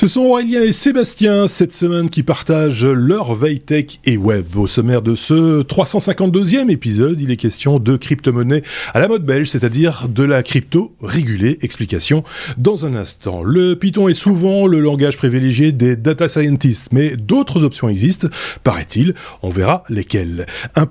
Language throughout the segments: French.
Ce sont Aurélien et Sébastien cette semaine qui partagent leur veille tech et web. Au sommaire de ce 352e épisode, il est question de crypto-monnaie à la mode belge, c'est-à-dire de la crypto régulée. Explication dans un instant. Le Python est souvent le langage privilégié des data scientists, mais d'autres options existent, paraît-il. On verra lesquelles. Un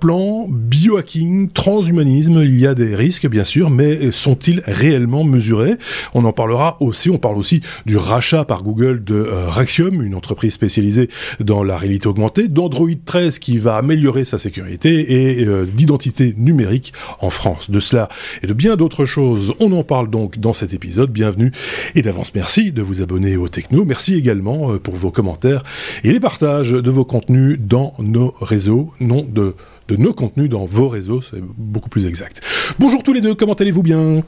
biohacking, transhumanisme, il y a des risques bien sûr, mais sont-ils réellement mesurés? On en parlera aussi, on parle aussi du rachat par Google de euh, Raxium, une entreprise spécialisée dans la réalité augmentée, d'Android 13 qui va améliorer sa sécurité et euh, d'identité numérique en France. De cela et de bien d'autres choses, on en parle donc dans cet épisode. Bienvenue et d'avance merci de vous abonner au Techno. Merci également euh, pour vos commentaires et les partages de vos contenus dans nos réseaux, non de de nos contenus dans vos réseaux, c'est beaucoup plus exact. Bonjour tous les deux, comment allez-vous bien?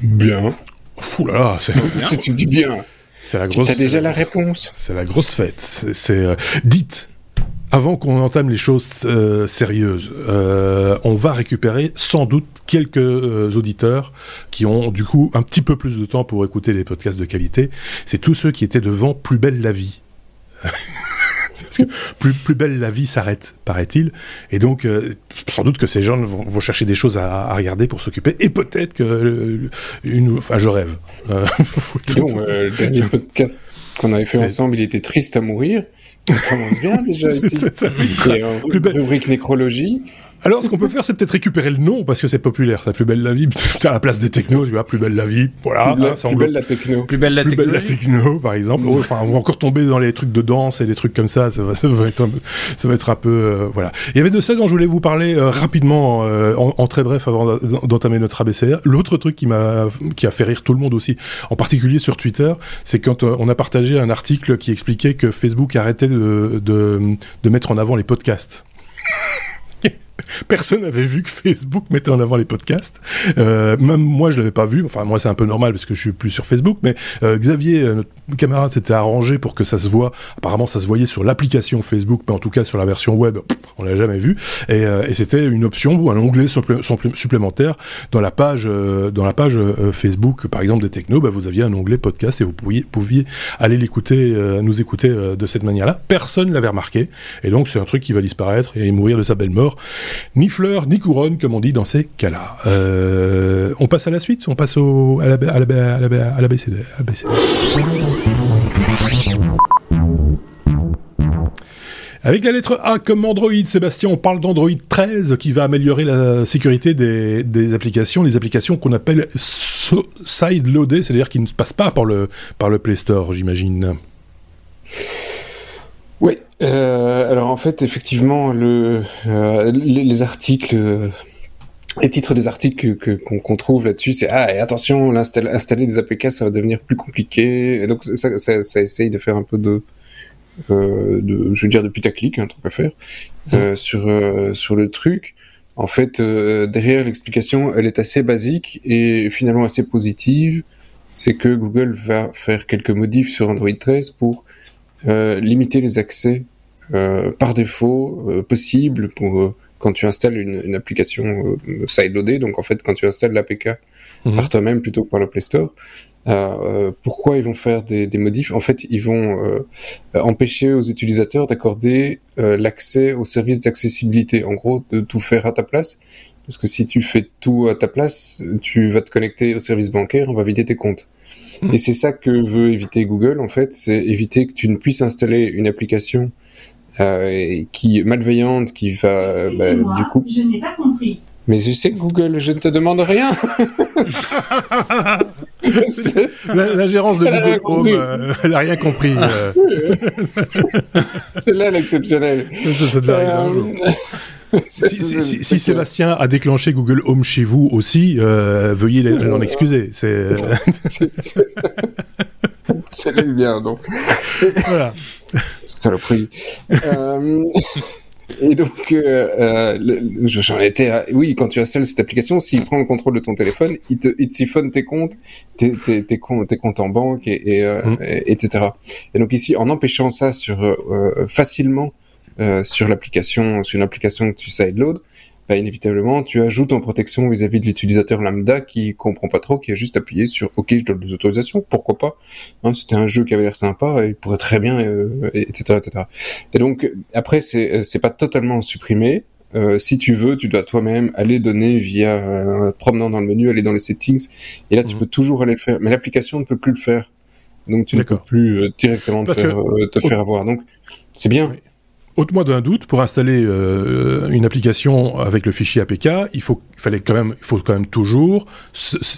Bien. Fou là là, c'est Si tu dis bien. C'est la grosse. T'as déjà la réponse. C'est la grosse fête. C'est euh, dites. Avant qu'on entame les choses euh, sérieuses, euh, on va récupérer sans doute quelques auditeurs qui ont du coup un petit peu plus de temps pour écouter les podcasts de qualité. C'est tous ceux qui étaient devant Plus belle la vie. Plus, plus belle la vie s'arrête, paraît-il. Et donc, euh, sans doute que ces gens vont, vont chercher des choses à, à regarder pour s'occuper. Et peut-être que euh, une, enfin, je rêve. Euh, Donc, euh, le dernier podcast qu'on avait fait ensemble, il était triste à mourir. On commence bien déjà ici. c'est- ça plus belle. rubrique nécrologie. Alors, ce qu'on peut faire, c'est peut-être récupérer le nom parce que c'est populaire. Ça, plus belle la vie. à la place des technos, tu vois, plus belle la vie. Voilà. plus, hein, belle la techno. Plus belle la plus belle la techno, par exemple. Oh, Enfin, on va encore tomber dans les trucs de danse et des trucs comme ça. Ça va, ça va être, un, ça va être un peu, euh, voilà. Il y avait de ça dont je voulais vous parler euh, rapidement, euh, en, en très bref, avant d'en- d'entamer notre ABCR. L'autre truc qui m'a, qui a fait rire tout le monde aussi, en particulier sur Twitter, c'est quand euh, on a partagé un article qui expliquait que Facebook arrêtait de, de, de mettre en avant les podcasts. Personne n'avait vu que Facebook mettait en avant les podcasts. Euh, même moi, je l'avais pas vu. Enfin, moi, c'est un peu normal parce que je suis plus sur Facebook. Mais euh, Xavier, euh, notre camarade, s'était arrangé pour que ça se voit. Apparemment, ça se voyait sur l'application Facebook, mais en tout cas sur la version web, on l'a jamais vu. Et, euh, et c'était une option ou un onglet supplé- supplé- supplémentaire dans la page, euh, dans la page euh, Facebook, par exemple des technos. Bah, vous aviez un onglet podcast et vous pouviez, pouviez aller l'écouter, nous écouter de cette manière-là. Personne l'avait remarqué. Et donc, c'est un truc qui va disparaître et mourir de sa belle mort. Ni fleur, ni couronne, comme on dit dans ces cas-là. Euh, on passe à la suite On passe au, à la, BCD. Avec la lettre A comme Android, Sébastien, on parle d'Android 13 qui va améliorer la sécurité des, applications, les applications qu'on appelle side-loadées, c'est-à-dire qui ne passent pas par le, par le Play Store, j'imagine. Oui. Euh, alors en fait, effectivement, le, euh, les, les articles, euh, les titres des articles qu'on qu'on trouve là-dessus, c'est ah et attention, installer des APK, ça va devenir plus compliqué. Et donc ça, ça, ça essaye de faire un peu de, euh, de je veux dire de putaclic, un truc à faire euh, sur euh, sur le truc. En fait, euh, derrière l'explication, elle est assez basique et finalement assez positive. C'est que Google va faire quelques modifs sur Android 13 pour euh, limiter les accès euh, par défaut euh, possibles pour euh, quand tu installes une, une application euh, sideloadée. Donc en fait, quand tu installes l'APK Mhm. par toi-même plutôt que par le Play Store. Euh, euh, pourquoi ils vont faire des, des modifs? En fait, ils vont euh, empêcher aux utilisateurs d'accorder euh, l'accès aux services d'accessibilité. En gros, de tout faire à ta place. Parce que si tu fais tout à ta place, tu vas te connecter au service bancaire, on va vider tes comptes. Et c'est ça que veut éviter Google, en fait, c'est éviter que tu ne puisses installer une application euh, qui malveillante, qui va, bah, du coup. je n'ai pas compris. Mais je sais Google, je ne te demande rien. La, la gérance de Elle Google Home, compris. euh, elle a rien compris. euh, C'est là l'exceptionnel. ça, ça devait arriver un Euh, jour. Si, Sébastien a déclenché Google Home chez vous aussi, euh, veuillez l'en excuser. C'est euh, c'est- bien, donc. voilà. Saloperie. euh, et donc, euh, euh, j'en étais à... Oui, quand tu installes cette application, s'il prend le contrôle de ton téléphone, il te, il te siphonne tes comptes, tes, tes, tes, comptes, tes comptes en banque, et, et, euh, Mm. et- etc. Et donc ici, en empêchant ça sur, facilement euh, sur l'application, sur une application que tu sideload, bah, inévitablement, tu ajoutes en protection vis-à-vis de l'utilisateur lambda qui comprend pas trop, qui a juste appuyé sur OK, je donne des autorisations, pourquoi pas hein, C'était un jeu qui avait l'air sympa, il pourrait très bien, etc., etc. Et donc après, c'est c'est pas totalement supprimé. Euh, si tu veux, tu dois toi-même aller donner via euh, promenant dans le menu, aller dans les settings, et là tu mhm. peux toujours aller le faire. Mais l'application ne peut plus le faire, donc tu ne peux plus euh, directement te, faire, te faire, avoir. Donc c'est bien. Ôte-moi d'un doute, pour installer une application avec le fichier APK, il faut, fallait quand même, il faut quand même toujours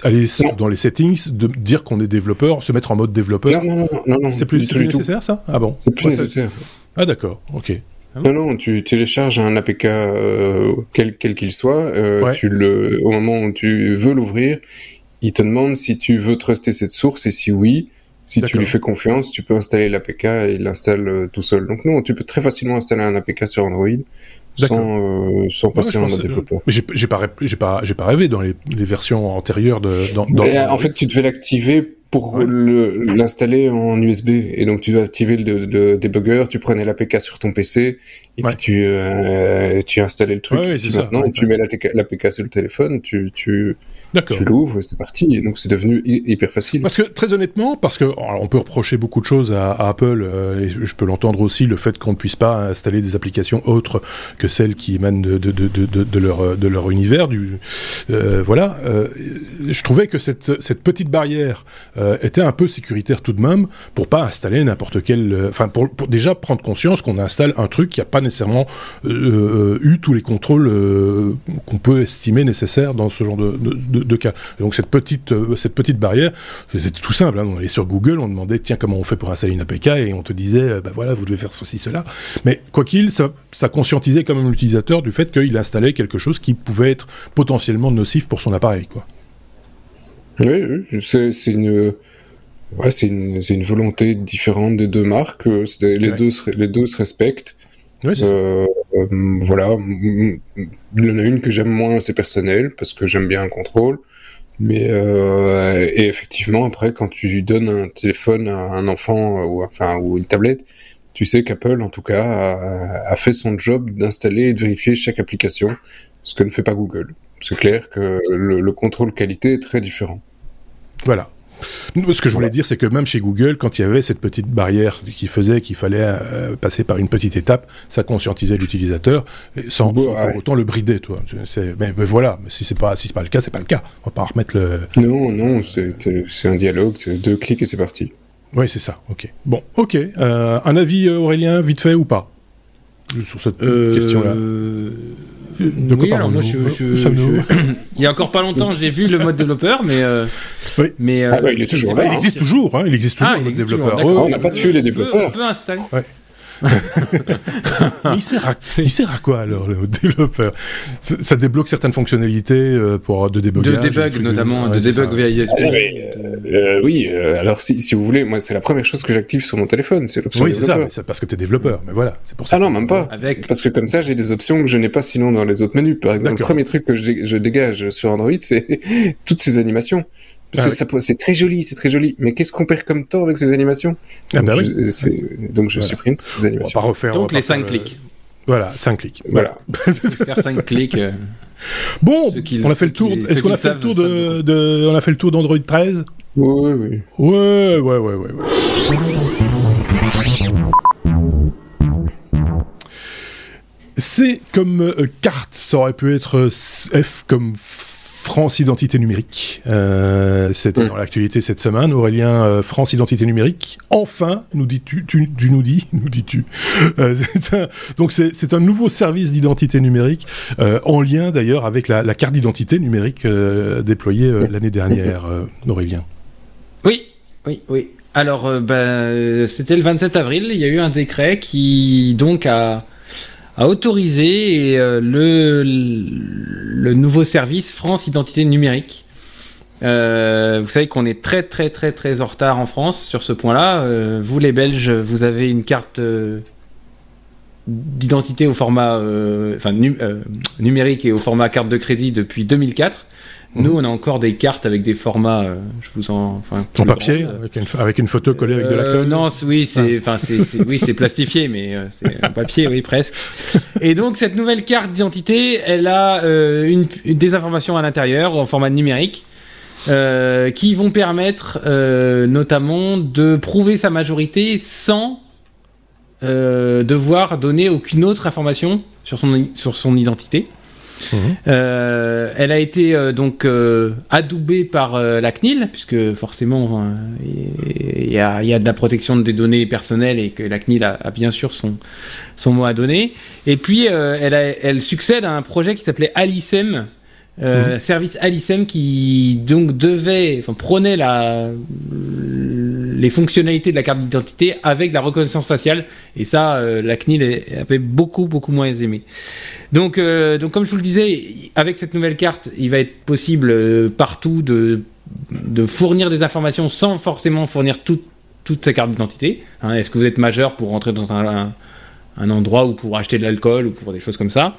aller dans les settings, de dire qu'on est développeur, se mettre en mode développeur. Non, non, non, non, c'est plus, plus nécessaire ça? Ah bon? C'est plus nécessaire. Ah d'accord, ok. Non, non, tu télécharges un APK euh, quel qu'il soit, euh, tu le, au moment où tu veux l'ouvrir, il te demande si tu veux truster cette source et si oui, si tu lui fais confiance, tu peux installer l'APK et il l'installe euh, tout seul. Donc non, tu peux très facilement installer un APK sur Android sans, euh, sans passer en mode développeur. Mais j'ai pas, rêvé dans les, les versions antérieures de. Dans, dans en fait, tu devais l'activer pour l'installer en USB. Et donc, tu dois activer le, le debugger, tu prenais l'APK sur ton PC, et puis tu, euh, tu installais le truc. maintenant, tu mets l'APK sur le téléphone, tu, tu, tu l'ouvres, c'est parti. Et donc, c'est devenu hyper facile. Parce que, très honnêtement, parce que on peut reprocher beaucoup de choses à, Apple, euh, et je peux l'entendre aussi, le fait qu'on ne puisse pas installer des applications autres que celles qui émanent de, de, de, de leur, de leur univers. Du, euh, voilà. je trouvais que cette, cette petite barrière euh, était un peu sécuritaire tout de même pour pas installer n'importe quel. Euh, enfin, pour, déjà prendre conscience qu'on installe un truc qui n'a pas nécessairement euh, eu tous les contrôles qu'on peut estimer nécessaires dans ce genre de, de, cas. donc cette petite cette petite barrière, c'était tout simple. Hein. on allait sur Google, on demandait tiens comment on fait pour installer une APK et on te disait ben voilà vous devez faire ceci cela. Mais quoi qu'il, ça, ça conscientisait quand même l'utilisateur du fait qu'il installait quelque chose qui pouvait être potentiellement nocif pour son appareil quoi. Oui, c'est une, ouais, c'est une, une, volonté différente des deux marques. Euh, les, deux, se, les deux se respectent. euh, voilà, il y en a une que j'aime moins, c'est personnel, parce que j'aime bien un contrôle. Mais euh, et effectivement, après, quand tu donnes un téléphone à un enfant ou enfin ou une tablette, tu sais qu'Apple, en tout cas, a, fait son job d'installer et de vérifier chaque application, ce que ne fait pas Google. C'est clair que le contrôle qualité est très différent. Voilà. Ce que je voulais dire, c'est que même chez Google, quand il y avait cette petite barrière qui faisait qu'il fallait euh, passer par une petite étape, ça conscientisait l'utilisateur sans, pour autant le brider, toi. Mais, mais, voilà, si c'est pas si c'est pas le cas, c'est pas le cas. On va pas remettre le. Non, non, c'est un dialogue, deux clics et c'est parti. Oui, c'est ça. Ok. Bon, ok. Euh, un avis euh, Aurélien, vite fait ou pas? Sur cette question-là de quoi oui, moi, je, Il y a encore pas longtemps, j'ai vu le mode développeur, mais. Euh, oui. mais euh, ah bah, il est toujours là. Il existe toujours, hein, il existe toujours, ah, le développeur. Oh, on n'a pas tué les développeurs. On peut, installer. Ouais. Il, sert à, il sert à quoi alors le développeur? Ça, débloque certaines fonctionnalités euh, pour de débugage De debug notamment, de debug via USB. Euh, oui, euh, alors si, si, vous voulez, moi c'est la première chose que j'active sur mon téléphone, c'est l'option Oui, c'est ça, c'est parce que tu es développeur, mais voilà, c'est pour ça. Ah non, même pas. Avec... Parce que comme ça, j'ai des options que je n'ai pas sinon dans les autres menus. Par exemple, le premier truc que je, je dégage sur Android, c'est toutes ces animations. Parce ah que c'est très joli, c'est très joli. Mais qu'est-ce qu'on perd comme temps avec ces animations ah bah donc, je, donc je supprime toutes ces animations. On va pas refaire. Donc les 5 clics. Voilà, 5 clics. Voilà. Faire 5 clics. Euh, bon, on a fait le tour. Est-ce qu'on a fait le tour de, de, on a fait le tour d'Android 13 Oui, oui. Ouais, ouais, ouais, ouais. ouais. C comme euh, carte, ça aurait pu être F comme France Identité Numérique. Euh, C'était mm. dans l'actualité cette semaine. Aurélien, euh, France Identité Numérique. Enfin, nous dis-tu, tu, nous dis, nous dis-tu. Euh, donc c'est un nouveau service d'identité numérique en lien d'ailleurs avec la, la carte d'identité numérique déployée l'année dernière, Aurélien. Oui, oui, oui. Alors, ben, c'était le 27 avril. Il y a eu un décret qui donc a a autorisé euh, le, le nouveau service France Identité Numérique. Euh, vous savez qu'on est très très très très en retard en France sur ce point-là. Euh, vous les Belges, vous avez une carte d'identité au format enfin, numérique et au format carte de crédit depuis 2004. Nous, on a encore des cartes avec des formats, euh, je vous en, en papier, avec, une, photo collée avec de la colle. Non, oui, c'est, ah. oui, plastifié, mais c'est en papier, oui, presque. Et donc, cette nouvelle carte d'identité, elle a une, des informations à l'intérieur en format numérique. qui vont permettre notamment de prouver sa majorité sans devoir donner aucune autre information sur son, sur son identité. Euh, elle a été euh, donc euh, adoubée par la CNIL, puisque forcément il y, a, y, a de la protection des données personnelles et que la CNIL a, bien sûr son, son mot à donner. Et puis elle, elle, succède à un projet qui s'appelait Alicem, mhm. service Alicem qui donc devait, enfin prenait la les fonctionnalités de la carte d'identité avec la reconnaissance faciale. Et ça, euh, la CNIL avait beaucoup, beaucoup moins aimé. Donc, euh, donc, comme je vous le disais, avec cette nouvelle carte, il va être possible euh, partout de, de fournir des informations sans forcément fournir toute sa carte d'identité. Hein. Est-ce que vous êtes majeur pour rentrer dans un, un endroit ou pour acheter de l'alcool ou pour des choses comme ça?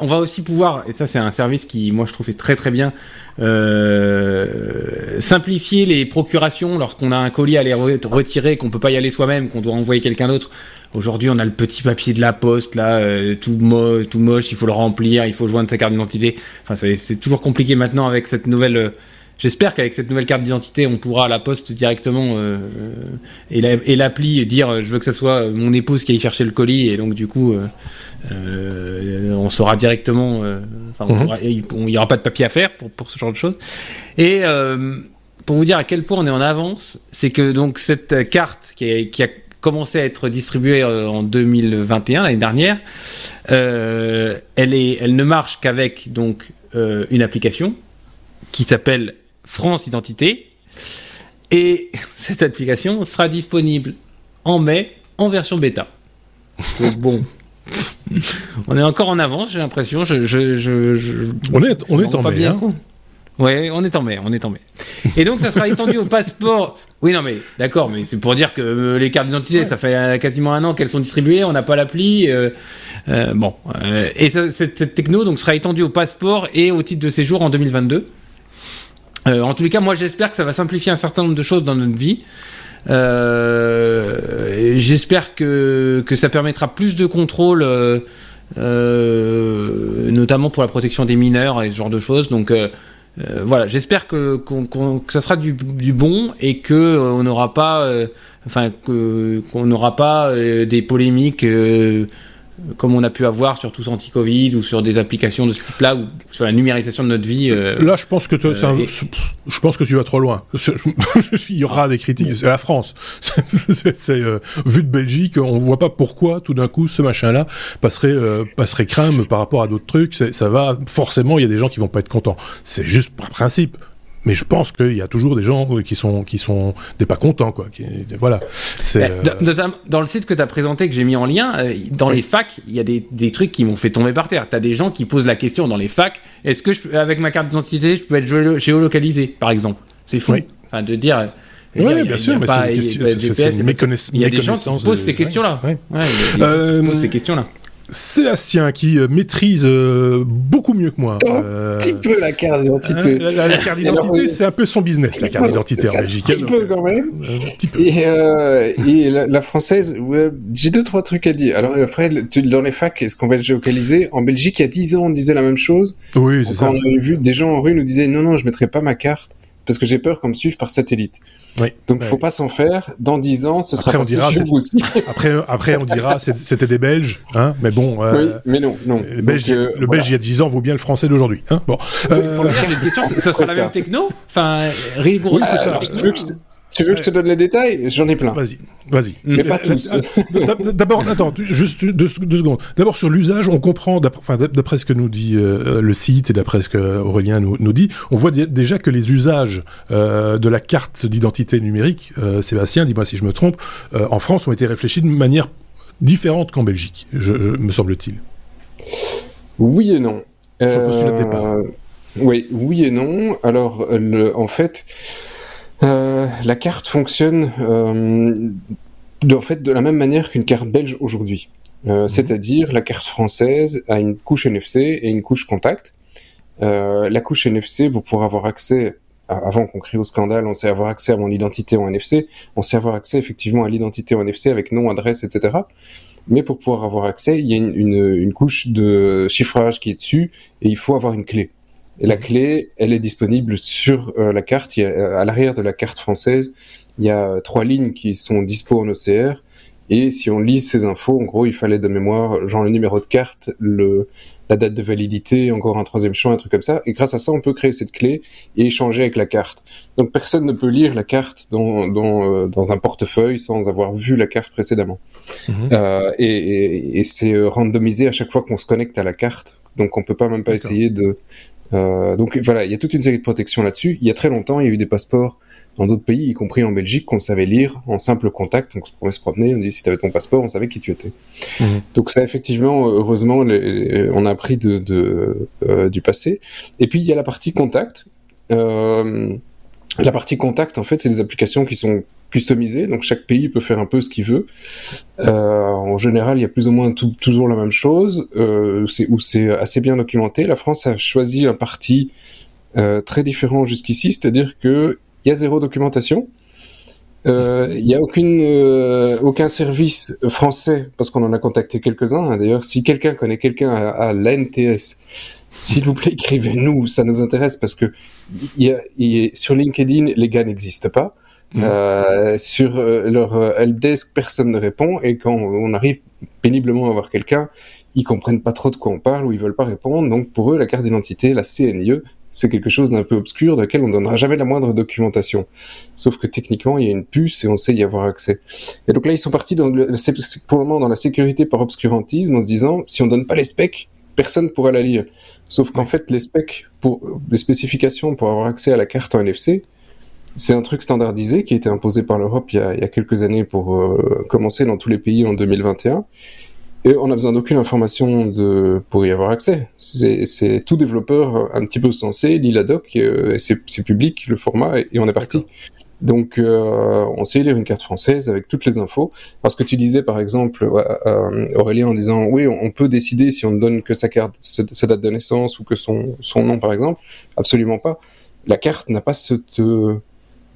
On va aussi pouvoir, et ça c'est un service qui moi je trouve très très bien, euh, simplifier les procurations lorsqu'on a un colis à aller retirer, qu'on peut pas y aller soi-même, qu'on doit envoyer quelqu'un d'autre. Aujourd'hui, on a le petit papier de la poste là, euh, tout, moche, il faut le remplir, il faut joindre sa carte d'identité. Enfin, c'est toujours compliqué maintenant avec cette nouvelle. Euh, j'espère qu'avec cette nouvelle carte d'identité, on pourra à la poste directement et l'appli dire je veux que ce soit mon épouse qui aille chercher le colis et donc du coup on saura directement. Euh, mhm. il n'y aura pas de papier à faire pour, pour ce genre de choses. Et euh, pour vous dire à quel point on est en avance, c'est que donc cette carte qui a, qui a commencé à être distribuée en 2021 l'année dernière, elle est, elle ne marche qu'avec donc une application qui s'appelle France Identité. Et cette application sera disponible en mai en version bêta. Donc bon, on est encore en avance, j'ai l'impression. Je, on est, on est en mai. Hein. Ouais, on est en mai, on est en mai. Et donc, ça sera étendu au passeport. Oui, non, mais d'accord, mais c'est pour dire que euh, les cartes d'identité, ça fait euh, quasiment un an qu'elles sont distribuées, on n'a pas l'appli. Euh, bon, et cette, techno donc sera étendue au passeport et au titre de séjour en 2022. en tous les cas, moi, j'espère que ça va simplifier un certain nombre de choses dans notre vie. Euh, J'espère que, que ça permettra plus de contrôle, euh, euh, notamment pour la protection des mineurs et ce genre de choses. Donc voilà, j'espère que, que ça sera du, du, bon et que on n'aura pas, qu'on n'aura pas des polémiques comme on a pu avoir sur tous anti-Covid ou sur des applications de ce type-là ou sur la numérisation de notre vie. Euh, Là, je pense que euh, je pense que tu vas trop loin. Il y aura des critiques. C'est la France. c'est euh, vu de Belgique, on voit pas pourquoi tout d'un coup ce machin-là passerait passerait crème par rapport à d'autres trucs. Ça va forcément. Il y a des gens qui vont pas être contents. C'est juste par principe mais je pense qu'il y a toujours des gens qui sont qui sont des pas contents quoi. Qui, voilà. C'est euh, dans le site que tu as présenté que j'ai mis en lien, euh, dans les facs, il y a des, des trucs qui m'ont fait tomber par terre. Tu as des gens qui posent la question dans les facs est-ce que je, avec ma carte d'identité, je peux être géolocalisé par exemple? C'est fou. Enfin de dire oui, bien sûr, mais c'est une, méconnaissance. Il y a des gens qui se posent ces questions-là. Ouais. Ces questions-là. Sébastien qui euh, maîtrise euh, beaucoup mieux que moi. Un euh, petit peu la carte d'identité. la, carte d'identité, c'est un peu son business, la carte d'identité en Belgique. Un petit peu quand même. Et, la, française, j'ai deux, trois trucs à dire. Alors après, dans les facs, est-ce qu'on va être géolocalisé En Belgique, il y a dix ans, on disait la même chose. Oui, c'est ça. On avait vu des gens en rue nous disaient non, non, je mettrai pas ma carte parce que j'ai peur qu'on me suive par satellite. Oui. Donc, faut pas s'en faire. Dans dix ans, ce sera après, on dira, aussi. après, après, on dira, c'était des Belges, hein. Mais bon. Euh, oui, mais non, non. Le Belge, euh, le Belge il y a dix ans vaut bien le français d'aujourd'hui, hein. Bon. Euh... Question, ça sera la même techno? Enfin, rigoureux. Oui, c'est ça. Tu veux que je te donne les détails J'en ai plein. Vas-y, vas-y. Mais pas tous. D'abord, attends, juste deux, secondes. D'abord, sur l'usage, on comprend, d'après ce que nous dit euh, le site et d'après ce qu'Aurélien nous, nous dit, on voit déjà que les usages euh, de la carte d'identité numérique, euh, Sébastien, dis-moi si je me trompe, en France ont été réfléchis de manière différente qu'en Belgique, me semble-t-il. Oui et non. Sur le départ. Oui, oui et non. Alors, en fait, euh, la carte fonctionne euh, de, en fait de la même manière qu'une carte belge aujourd'hui. Euh, mhm. C'est-à-dire la carte française a une couche NFC et une couche contact. la couche NFC pour pouvoir avoir accès avant qu'on crie au scandale, on sait avoir accès à mon identité en NFC, on sait avoir accès effectivement à l'identité en NFC avec nom, adresse, etc. Mais pour pouvoir avoir accès, il y a une, une, une, couche de chiffrage qui est dessus et il faut avoir une clé. Et la clé, elle est disponible sur euh, la carte. Il y a, à l'arrière de la carte française, il y a trois lignes qui sont dispo en OCR. Et si on lit ces infos, en gros, il fallait de mémoire, genre le numéro de carte, le, la date de validité, encore un troisième champ, un truc comme ça. Et grâce à ça, on peut créer cette clé et échanger avec la carte. Donc personne ne peut lire la carte dans, dans, euh, dans un portefeuille sans avoir vu la carte précédemment. Mhm. Euh, et, et, et c'est randomisé à chaque fois qu'on se connecte à la carte. Donc on peut pas même pas essayer de... Euh, donc voilà, il y a toute une série de protections là-dessus. Il y a très longtemps, il y a eu des passeports dans d'autres pays, y compris en Belgique, qu'on savait lire en simple contact. Donc, on pouvait se promener, on dit si tu avais ton passeport, on savait qui tu étais. Mhm. Donc, ça, effectivement, heureusement, on a appris de, de euh, du passé. Et puis, il y a la partie contact. Euh, la partie contact, en fait, c'est des applications qui sont customisées, donc chaque pays peut faire un peu ce qu'il veut. Euh, en général, il y a plus ou moins tout, toujours la même chose, euh, où c'est assez bien documenté. La France a choisi un parti euh, très différent jusqu'ici, c'est-à-dire que il y a zéro documentation. Euh, il n'y a aucune, euh, aucun service français, parce qu'on en a contacté quelques-uns. Hein, d'ailleurs, si quelqu'un connaît quelqu'un à, l'ANTS, s'il vous plaît, écrivez-nous, ça nous intéresse parce que y a, sur LinkedIn, les gars n'existent pas. Mmh. Euh, sur euh, leur euh, helpdesk, personne ne répond et quand on arrive péniblement à voir quelqu'un, ils comprennent pas trop de quoi on parle ou ils veulent pas répondre. Donc pour eux, la carte d'identité, la CNIE, c'est quelque chose d'un peu obscur dans lequel on donnera jamais la moindre documentation. Sauf que techniquement, il y a une puce et on sait y avoir accès. Et donc là, ils sont partis dans le, pour le moment dans la sécurité par obscurantisme en se disant, si on donne pas les specs, personne pourra la lire. Sauf qu'en fait, les specs, pour, les spécifications pour avoir accès à la carte en NFC, c'est un truc standardisé qui a été imposé par l'Europe il, il, y a quelques années pour euh, commencer dans tous les pays en 2021. Et on n'a besoin d'aucune information de, pour y avoir accès. C'est tout développeur un petit peu sensé, lit la doc, euh, c'est public le format et, on est parti. Donc euh, on sait lire une carte française avec toutes les infos. Parce que tu disais par exemple, euh, Aurélien, en disant oui, on peut décider si on ne donne que sa carte, sa date de naissance ou que son, son nom par exemple. Absolument pas. La carte n'a pas cette, euh,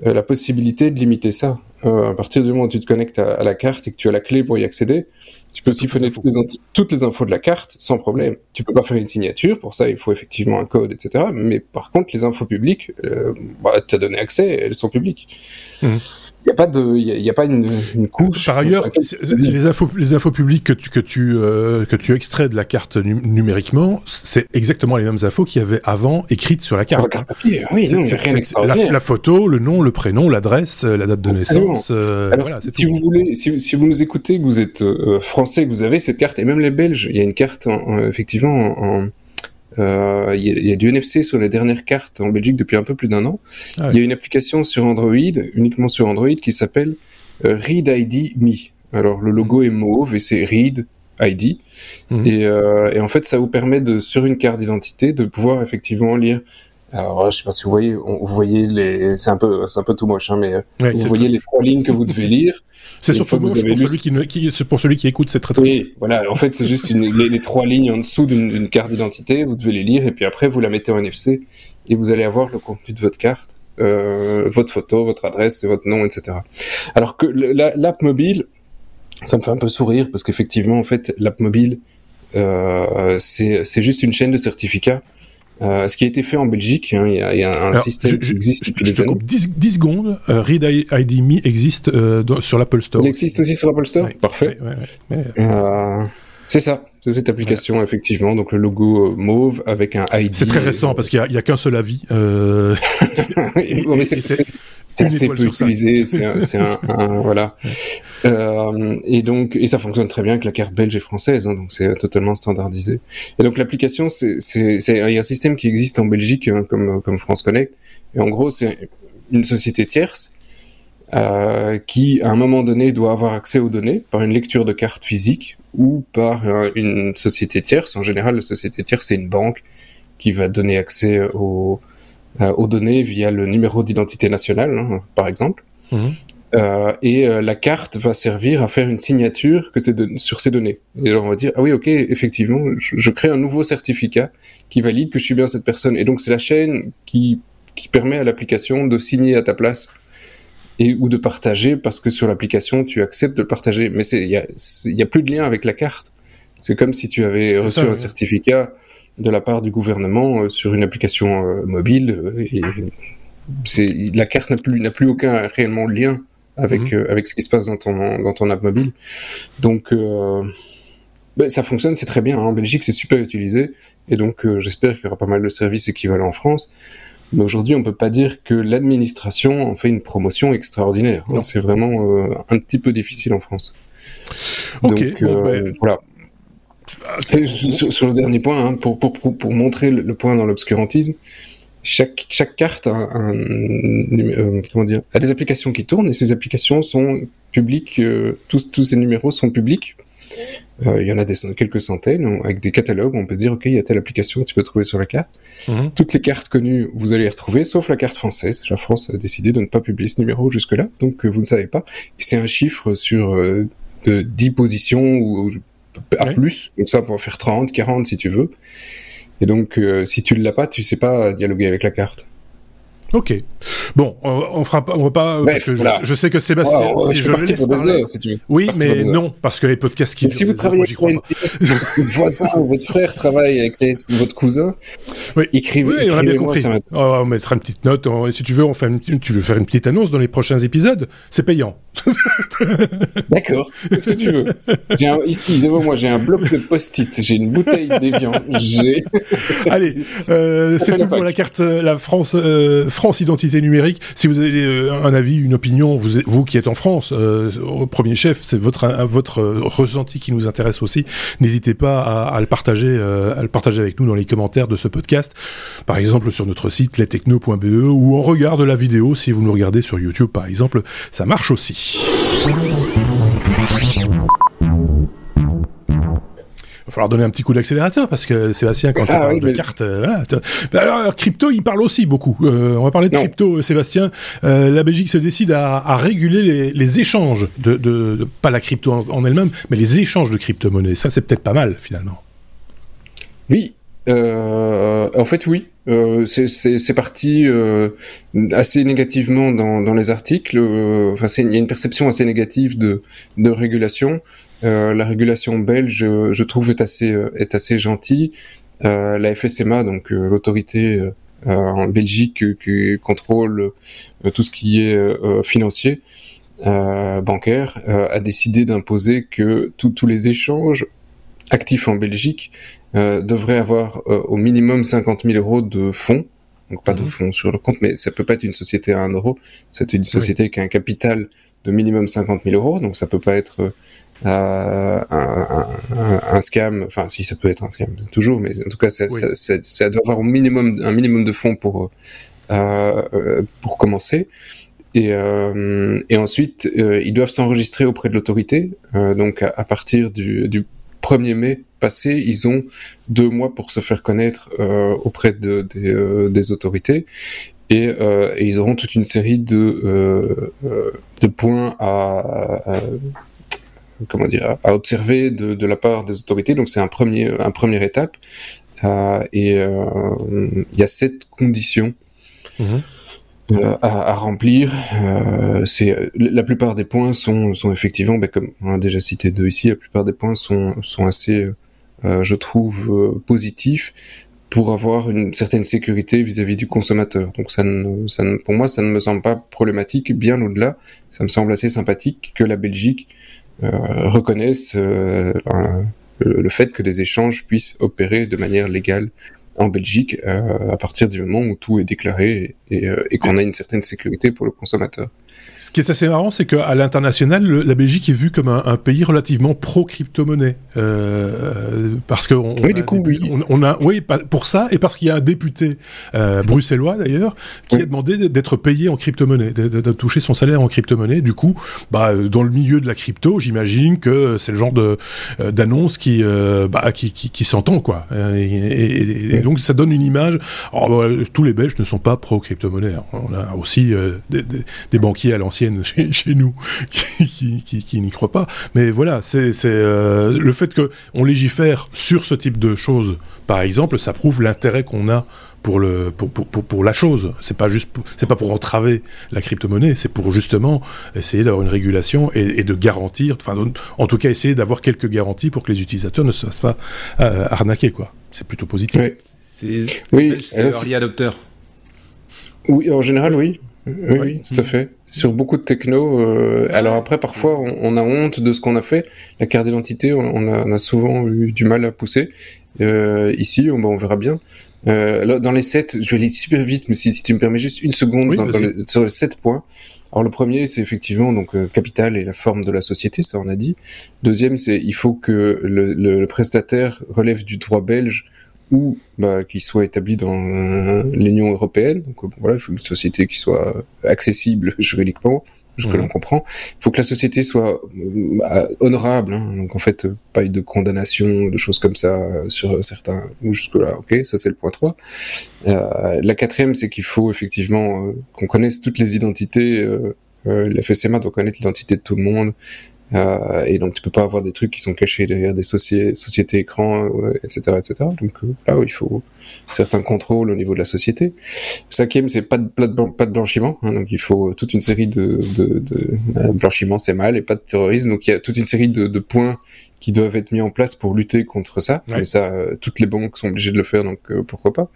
la possibilité de limiter ça. Euh, à partir du moment où tu te connectes à, à, la carte et que tu as la clé pour y accéder, tu peux siphonner toutes les, toutes les, infos de la carte sans problème. Tu peux pas faire une signature, pour ça il faut effectivement un code, etc. Mais par contre, les infos publiques, euh, bah, tu as donné accès, elles sont publiques. Mmh. Il n'y a pas de, il y, a pas une, une, couche. Par ailleurs, les infos, les infos publiques que tu que tu euh, que tu extrais de la carte numériquement, c'est exactement les mêmes infos qu'il y avait avant écrites sur la carte. carte papier, oui, non, la, la, photo, le nom, le prénom, l'adresse, euh, la date de naissance. Euh, Alors, voilà, si tout. vous voulez, si, si, vous nous écoutez, que vous êtes euh, français, que vous avez cette carte, et même les Belges, il y a une carte en, en, effectivement en, il y, y, a du NFC sur les dernières cartes en Belgique depuis un peu plus d'un an. Ah il y a une application sur Android, uniquement sur Android, qui s'appelle euh, Read ID Me. Alors le logo est mauve et c'est Read ID. Mmh. Et, euh, et, en fait, ça vous permet de, sur une carte d'identité, de pouvoir effectivement lire alors, je sais pas si vous voyez, on, vous voyez les, c'est un peu, c'est un peu tout moche, hein, mais ouais, vous voyez les trois lignes que vous devez lire. C'est surtout pour, celui qui, ne, qui, pour celui qui écoute, c'est très très. Oui, voilà. En fait, c'est juste une, les, les, trois lignes en dessous d'une carte d'identité. Vous devez les lire et puis après vous la mettez en NFC et vous allez avoir le contenu de votre carte, euh, votre photo, votre adresse et votre nom, etc. Alors que l'app mobile, ça me fait un peu sourire parce qu'effectivement, en fait, l'app mobile, euh, c'est juste une chaîne de certificats euh, ce qui a été fait en Belgique, hein, il y, a, y, a un Alors, système je, qui existe je, depuis je des années. 10, 10, secondes, euh, Read ID Me existe euh, dans, sur l'Apple Store. Il existe aussi sur l'Apple Store ouais, Parfait. Ouais, ouais, euh, c'est ça, c'est cette application, effectivement. Donc le logo mauve avec un ID. C'est très récent parce qu'il n'y a, a qu'un seul avis. Euh... mais c'est c'est assez peu utilisé, c'est un, un, un, voilà. Euh, et donc, et ça fonctionne très bien avec la carte belge et française, hein, donc c'est totalement standardisé. Et donc l'application, c'est, c'est, c'est, il y a un système qui existe en Belgique, hein, comme comme France Connect, et en gros, c'est une société tierce euh, qui, à un moment donné, doit avoir accès aux données par une lecture de carte physique ou par euh, une société tierce. En général, la société tierce, c'est une banque qui va donner accès aux aux données via le numéro d'identité nationale, hein, par exemple. Mmh. Euh, et euh, la carte va servir à faire une signature que sur ces données. Et alors on va dire ah oui ok effectivement je, crée un nouveau certificat qui valide que je suis bien cette personne. Et donc c'est la chaîne qui qui permet à l'application de signer à ta place et ou de partager parce que sur l'application tu acceptes de le partager. Mais il y a, y a plus de lien avec la carte. C'est comme si tu avais reçu un certificat de la part du gouvernement euh, sur une application mobile et c'est la carte n'a plus plus aucun réellement lien avec, euh, avec ce qui se passe dans ton, dans ton app mobile. Donc, euh, ben, ça fonctionne, c'est très bien. Hein. En Belgique, c'est super utilisé. Et donc, euh, j'espère qu'il y aura pas mal de services équivalents en France. Mais aujourd'hui, on peut pas dire que l'administration en fait une promotion extraordinaire. Hein. C'est vraiment un petit peu difficile en France. Ok. Donc, ben, voilà. Sur, le dernier point, hein, pour, pour, pour, montrer le point dans l'obscurantisme, chaque, chaque carte a, un, euh, comment dire, a des applications qui tournent et ces applications sont publiques, euh, tous, tous ces numéros sont publics. Euh, il y en a des, quelques centaines avec des catalogues où on peut dire ok il y a telle application que tu peux trouver sur la carte. Mhm. Toutes les cartes connues vous allez les retrouver sauf la carte française. La France a décidé de ne pas publier ce numéro jusque là donc vous ne savez pas. Et c'est un chiffre sur de 10 positions ou, à plus. Donc ça en faire 30, 40 si tu veux. Et donc, euh, si tu ne l'as pas, tu sais pas dialoguer avec la carte. Ok. Bon, on, fera pas, on va pas, parce que je, sais que Sébastien, si je, je pour des heures, si tu veux. Oui, mais non, parce que les podcasts qui. si vous travaillez avec votre voisin ou votre frère travaille avec votre cousin, oui. écrivez. Oui, on a bien compris. on mettra une petite note. si tu veux, on fait tu veux faire une petite annonce dans les prochains épisodes, c'est payant. D'accord. Qu'est-ce que tu veux J'ai ici devant moi, j'ai un bloc de post-it, j'ai une bouteille d'évian. Allez, euh, c'est tout pour la carte, euh, la France. Euh, France Identité Numérique. Si vous avez euh, un avis, une opinion, vous, vous qui êtes en France, euh, au premier chef, c'est votre, votre ressenti qui nous intéresse aussi. N'hésitez pas à, le partager, euh, à le partager avec nous dans les commentaires de ce podcast. Par exemple, sur notre site lestechno.be ou en regard de la vidéo si vous nous regardez sur YouTube, par exemple. Ça marche aussi falloir donner un petit coup d'accélérateur parce que Sébastien, quand tu ah parles de cartes, euh, bah, alors, crypto, il parle aussi beaucoup. Euh, on va parler de crypto, Sébastien. Euh, la Belgique se décide à, réguler les, échanges de, pas la crypto en, elle-même, mais les échanges de crypto-monnaies. Ça, c'est peut-être pas mal finalement. Oui, en fait, oui. c'est parti assez négativement dans, les articles. Enfin, il y a une perception assez négative de, de régulation. Euh, la régulation belge, je trouve, est assez, euh, est assez gentille. Euh, la FSMA, donc l'autorité en Belgique qui contrôle tout ce qui est financier, bancaire, a décidé d'imposer que tous les échanges actifs en Belgique devraient avoir au minimum 50 000 euros de fonds donc pas de mhm. fonds sur le compte, mais ça peut pas être une société à 1 euro, c'est une société qui a un capital de minimum 50 000 euros, donc ça peut pas être euh, un, un, un, scam, enfin si ça peut être un scam toujours, mais en tout cas ça, ça, ça, doit avoir au minimum un minimum de fonds pour euh, pour commencer. Et, euh, et ensuite, euh, ils doivent s'enregistrer auprès de l'autorité. Euh, donc, à, partir du, du, 1er mai passé, ils ont deux mois pour se faire connaître auprès de, des, des autorités. Et, et, ils auront toute une série de, de points à, à, comment dire, à observer de, de, la part des autorités. Donc c'est un premier, un première étape. Euh, et euh, il y a sept conditions mhm. euh, à, à, remplir. Euh, c'est la plupart des points sont, sont effectivement, ben, comme on a déjà cité deux ici, la plupart des points sont, sont assez, euh, je trouve, positifs pour avoir une certaine sécurité vis-à-vis -vis du consommateur. Donc ça, ne, ça ne, pour moi, ça ne me semble pas problématique. Bien au-delà, ça me semble assez sympathique que la Belgique reconnaissent euh, le fait que des échanges puissent opérer de manière légale en Belgique euh, à partir du moment où tout est déclaré et, et qu'on a une certaine sécurité pour le consommateur. Ce qui est assez marrant, c'est qu'à l'international, la Belgique est vue comme un, pays relativement pro-crypto-monnaie. Euh, parce que on, oui, du coup, oui. On, a, oui, pour ça, et parce qu'il y a un député euh, bruxellois d'ailleurs qui a demandé d'être payé en crypto-monnaie, de, de, toucher son salaire en crypto-monnaie. Du coup, bah, dans le milieu de la crypto, j'imagine que c'est le genre euh, d'annonce qui, euh, bah, qui, qui, qui s'entend, quoi. Et, et, donc, ça donne une image. Alors, bah, tous les Belges ne sont pas pro-crypto-monnaie. On a aussi des, des, des banquiers à l'ancienne chez, chez, nous qui, qui, qui, n'y croient pas. Mais voilà, c'est euh, le fait que on légifère sur ce type de choses, par exemple, ça prouve l'intérêt qu'on a pour le pour, pour, pour, la chose. C'est pas juste c'est pas pour entraver la crypto-monnaie, c'est pour justement essayer d'avoir une régulation et, et, de garantir, enfin en tout cas essayer d'avoir quelques garanties pour que les utilisateurs ne se fassent pas euh, arnaquer quoi. C'est plutôt positif. Oui, oui, early adopter. Oui, en général, oui. Oui, tout à fait. Sur beaucoup de techno. Euh, alors après, parfois, on, a honte de ce qu'on a fait. La carte d'identité, on, a, souvent eu du mal à pousser. Euh, ici, on, on, verra bien. Euh, dans les 7, je vais aller super vite, mais si, si tu me permets juste une seconde dans, sur les 7 points. Alors le premier, c'est effectivement donc euh, capital et la forme de la société, ça on a dit. Deuxième, c'est il faut que le, le prestataire relève du droit belge ou bah, qu'il soit établi dans l'Union européenne. Donc bon, voilà, il faut une société qui soit accessible juridiquement, jusque que l'on comprend. Il faut que la société soit euh, honorable, hein. donc en fait pas de condamnation, de choses comme ça sur certains. Jusque là, ok, ça c'est le point 3. Euh, la quatrième, c'est qu'il faut effectivement euh, qu'on connaisse toutes les identités. Euh, euh la FSMA doit connaître l'identité de tout le monde. Euh, et donc tu peux pas avoir des trucs qui sont cachés derrière des sociétés écrans, etc., etc. Donc euh, là, il faut certains contrôles au niveau de la société. Cinquième, c'est pas de, pas de blanchiment, hein, donc il faut toute une série de, de, de euh, blanchiment, c'est mal, et pas de terrorisme. Donc il y a toute une série de, de points qui doivent être mis en place pour lutter contre ça. Et ça, euh, toutes les banques sont obligées de le faire, donc pourquoi pas.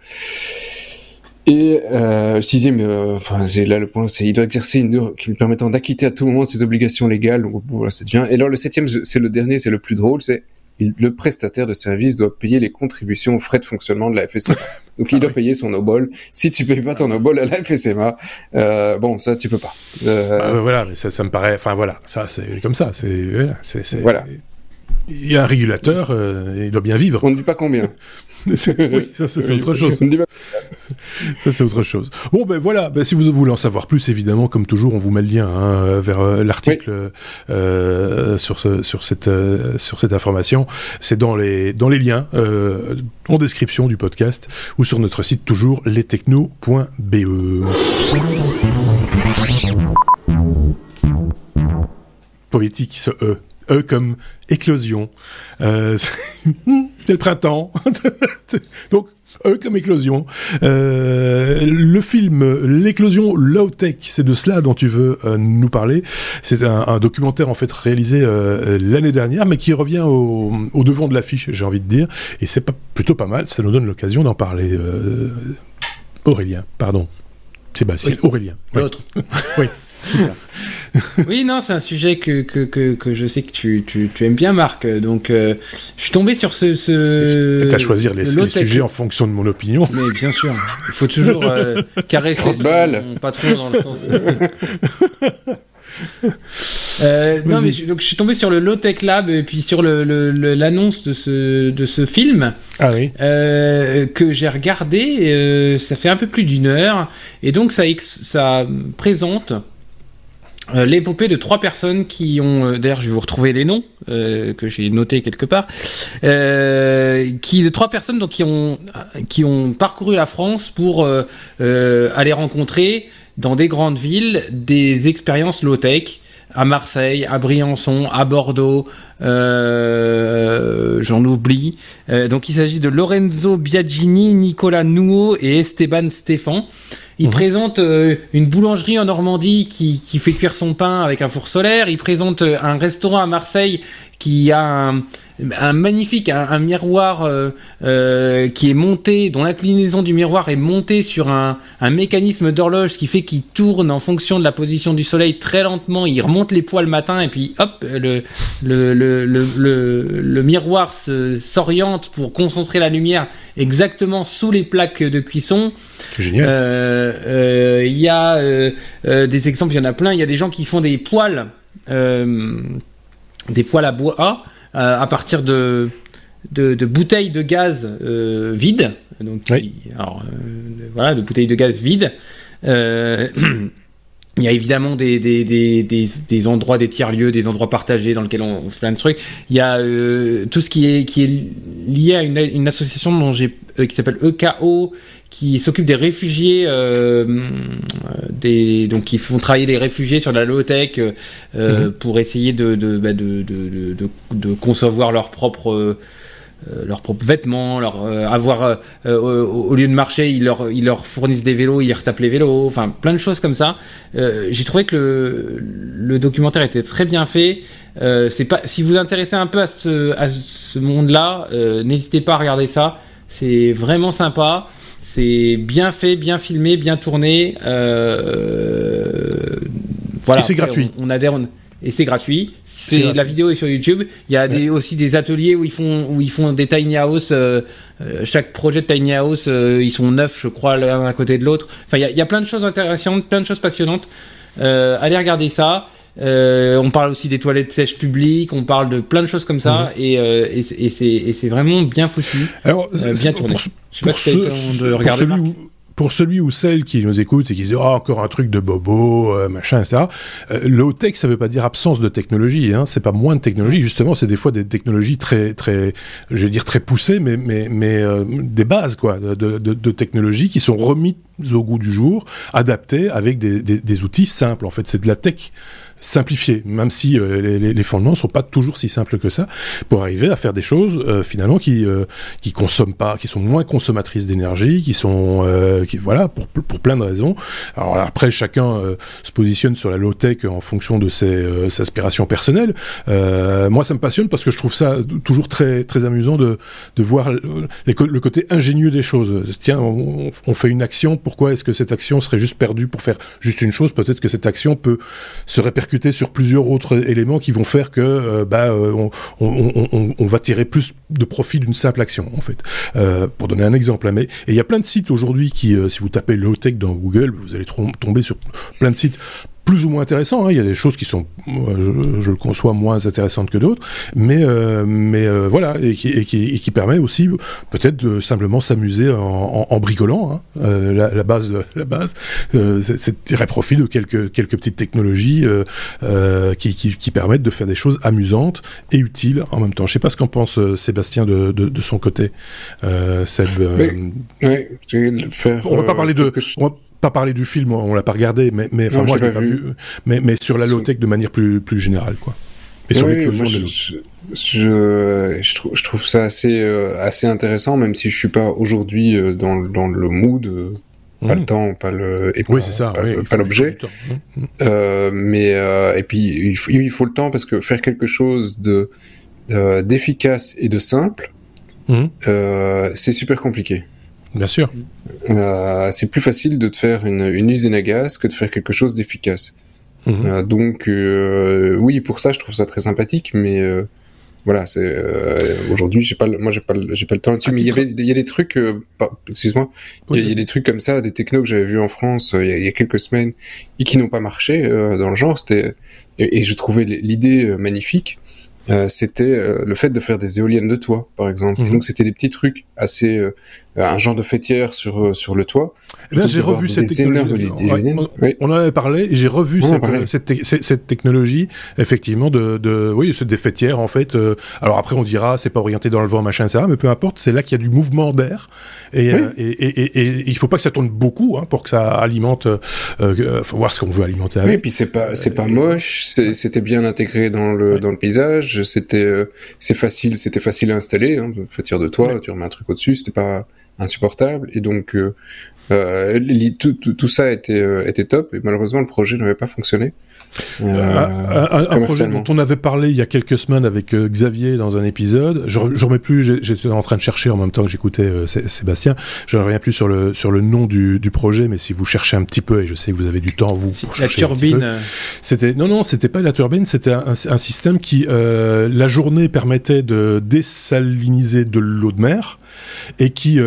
Et euh, sixième, euh, enfin c'est là le point, c'est il doit exercer une qui lui permettant d'acquitter à tout moment ses obligations légales. voilà, c'est bien. Et alors le septième, c'est le dernier, c'est le plus drôle, c'est le prestataire de service doit payer les contributions aux frais de fonctionnement de la FSMA. Donc il doit payer son obol. Si tu payes pas ton obol à la FSMA, euh, bon ça tu peux pas. Euh... Bah, voilà, mais ça, ça me paraît. Enfin voilà, ça c'est comme ça. C'est voilà il y a un régulateur, euh, il doit bien vivre. On ne dit pas combien. oui, ça, c'est autre chose. ça, c'est autre chose. Bon, ben voilà, ben, si vous voulez en savoir plus, évidemment, comme toujours, on vous met le lien hein, vers euh, l'article euh, sur, ce, sur, cette, sur cette information. C'est dans les, dans les liens en description du podcast ou sur notre site toujours lestechno.be. Poétique ce E. E comme éclosion. Euh, c'est le printemps. Donc, E comme éclosion. Euh, le film L'éclosion low tech, c'est de cela dont tu veux euh, nous parler. C'est un, documentaire en fait réalisé l'année dernière, mais qui revient au, devant de l'affiche, j'ai envie de dire. Et c'est pas plutôt pas mal. Ça nous donne l'occasion d'en parler. Aurélien, pardon. Sébastien, Aurélien. L'autre. oui, c'est ça. oui, non, c'est un sujet que, que, que, je sais que tu, tu, tu aimes bien, Marc. Donc, euh, je suis tombé sur ce. ce tu as choisir les, les sujets en fonction de mon opinion. Mais bien sûr, il faut toujours euh, caresser son, patron dans le sens. Euh, non, mais je, donc je suis tombé sur le Low Tech Lab et puis sur l'annonce le, de, ce, de ce film ah oui. euh, que j'ai regardé. Euh, ça fait un peu plus d'une heure et donc ça, ça présente euh, l'épopée de trois personnes qui ont, euh, d'ailleurs je vais vous retrouver les noms euh, que j'ai notés quelque part, qui de trois personnes donc qui ont qui ont parcouru la France pour aller rencontrer dans des grandes villes des expériences low tech à Marseille, à Briançon, à Bordeaux, j'en oublie. donc il s'agit de Lorenzo Biagini, Nicolas Nouot et Esteban Stefan. Il mhm. présente euh, une boulangerie en Normandie qui, qui, fait cuire son pain avec un four solaire. Il présente euh, un restaurant à Marseille qui a un, un magnifique, un, miroir euh, euh, qui est monté, dont l'inclinaison du miroir est montée sur un, un mécanisme d'horloge, qui fait qu'il tourne en fonction de la position du soleil très lentement. Il remonte les poids le matin et puis hop, le, le, le, le, le miroir s'oriente pour concentrer la lumière exactement sous les plaques de cuisson. Génial. Euh, il y a des exemples, il y en a plein. Il y a des gens qui font des poils, des poils à bois euh, à partir de, de, bouteilles de gaz euh, vides. Donc, alors, euh, voilà, de bouteilles de gaz vides. Il y a évidemment des, des, des, des, endroits, des tiers-lieux, des endroits partagés dans lesquels on, fait plein de trucs. Il y a tout ce qui est, qui est lié à une, une association dont j'ai, qui s'appelle EKO, qui s'occupent des réfugiés, des, donc qui font travailler les réfugiés sur la low-tech mhm. pour essayer de, de, bah, de, de, de concevoir leur propre euh, leurs propres vêtements, leur euh, avoir euh, au, lieu de marcher, ils leur, ils leur fournissent des vélos, ils retapent les vélos, enfin plein de choses comme ça. J'ai trouvé que le, le, documentaire était très bien fait. c'est pas si vous vous intéressez un peu à ce, à ce monde-là, n'hésitez pas à regarder ça. C'est vraiment sympa. C'est bien fait, bien filmé, bien tourné. voilà. Et c'est gratuit. On, on adhère. et c'est gratuit. C'est la vidéo est sur YouTube. Il y a des, aussi des ateliers où ils font où ils font des tiny house. Euh, euh, chaque projet de tiny house, euh, ils sont neuf, je crois, l'un à côté de l'autre. Enfin, il y, a, il y, a plein de choses intéressantes, plein de choses passionnantes. allez regarder ça. on parle aussi des toilettes sèches publiques, on parle de plein de choses comme ça, mhm. et, et, et c'est vraiment bien foutu, Alors, bien tourné. Pour, je sais pas si de regarder pour celui ou celle qui nous écoute et qui dit oh, encore un truc de bobo, euh, machin, etc. Euh, low tech, ça veut pas dire absence de technologie. Hein. C'est pas moins de technologie. Justement, c'est des fois des technologies très, très, je veux dire très poussées, mais mais mais euh, des bases quoi, de, de, de, technologies qui sont remises au goût du jour, adaptées avec des, des, des outils simples. En fait, c'est de la tech simplifier, même si euh, les, les, fondements sont pas toujours si simples que ça, pour arriver à faire des choses euh, finalement qui euh, qui consomment pas, qui sont moins consommatrices d'énergie, qui sont qui voilà pour pour plein de raisons. Alors après chacun se positionne sur la low tech en fonction de ses, aspirations personnelles. moi ça me passionne parce que je trouve ça toujours très très amusant de de voir le côté ingénieux des choses. Tiens, on, on fait une action, pourquoi est-ce que cette action serait juste perdue pour faire juste une chose? Peut-être que cette action peut se répercuter sur plusieurs autres éléments qui vont faire que euh, bah, euh, on, va tirer plus de profit d'une simple action, en fait. Euh, pour donner un exemple. Hein, mais, il y a plein de sites aujourd'hui qui, si vous tapez low tech dans Google, vous allez tomber sur plein de sites plus ou moins intéressant. Hein. Il y a des choses qui sont, je, je le conçois, moins intéressantes que d'autres, mais euh, mais euh, voilà, et qui, et qui, et qui, permet aussi peut-être de simplement s'amuser en, en, en, bricolant. Hein. Euh, la, la, base, la base, euh, c'est tirer profit de quelques quelques petites technologies euh, qui, qui, permettent de faire des choses amusantes et utiles en même temps. Je sais pas ce qu'en pense Sébastien de, de, de, son côté. Seb. Oui, oui, faire, on va pas parler de pas parler du film, on l'a pas regardé, mais, mais enfin moi je l'ai pas vu. Mais, mais sur la low tech de manière plus, plus générale, quoi. Et sur l'éclosion de je, je, je, trouve, je trouve ça assez, euh, assez intéressant, même si je suis pas aujourd'hui euh, dans, dans le mood, euh, pas le mmh. temps, pas le, et oui, c'est ça, pas, l'objet. Mmh. Mmh. mais et puis il faut, il faut le temps parce que faire quelque chose de d'efficace et de simple, c'est super compliqué. Bien sûr. Euh, c'est plus facile de te faire une, une, usine à gaz que de faire quelque chose d'efficace. Mhm. Euh, donc euh, oui, pour ça, je trouve ça très sympathique, mais voilà, c'est aujourd'hui, j'ai pas, moi j'ai pas, j'ai pas le temps là-dessus. Mais il y avait, il y a des trucs, excuse-moi, il y, a des trucs comme ça, des technos que j'avais vus en France il y, y, a quelques semaines et qui n'ont pas marché dans le genre. C'était et, et je trouvais l'idée magnifique. Euh, c'était euh, le fait de faire des éoliennes de toit, par exemple. Mhm. Donc c'était des petits trucs assez, euh, un genre de fêtière sur sur le toit. Eh bien, j'ai revu cette technologie. On, en avait parlé et j'ai revu cette, cette, cette, technologie, effectivement, de, de oui, c'est des fêtières en fait. alors après, on dira, c'est pas orienté dans le vent, machin, etc. Mais peu importe, c'est là qu'il y a du mouvement d'air et, et, et, et, il faut pas que ça tourne beaucoup hein, pour que ça alimente. Euh, faut voir ce qu'on veut alimenter. Avec. Oui, et puis c'est pas c'est pas moche, c'était bien intégré dans le dans le paysage c'était euh, c'est facile, c'était facile à installer. Hein, fêtière de toi, tu remets un truc au-dessus, c'était pas insupportable. Et donc euh, euh, tout, tout, tout, ça était, était top. Et malheureusement, le projet n'avait pas fonctionné. Euh, un, un, projet dont on avait parlé il y a quelques semaines avec euh, Xavier dans un épisode. Je, je remets plus. J'étais en train de chercher en même temps que j'écoutais euh, Sébastien. Je ne reviens plus sur le sur le nom du, du, projet, mais si vous cherchez un petit peu, et je sais que vous avez du temps vous pour chercher la turbine. C'était non non, c'était pas la turbine, c'était un, un, système qui la journée permettait de désaliniser de l'eau de mer et qui,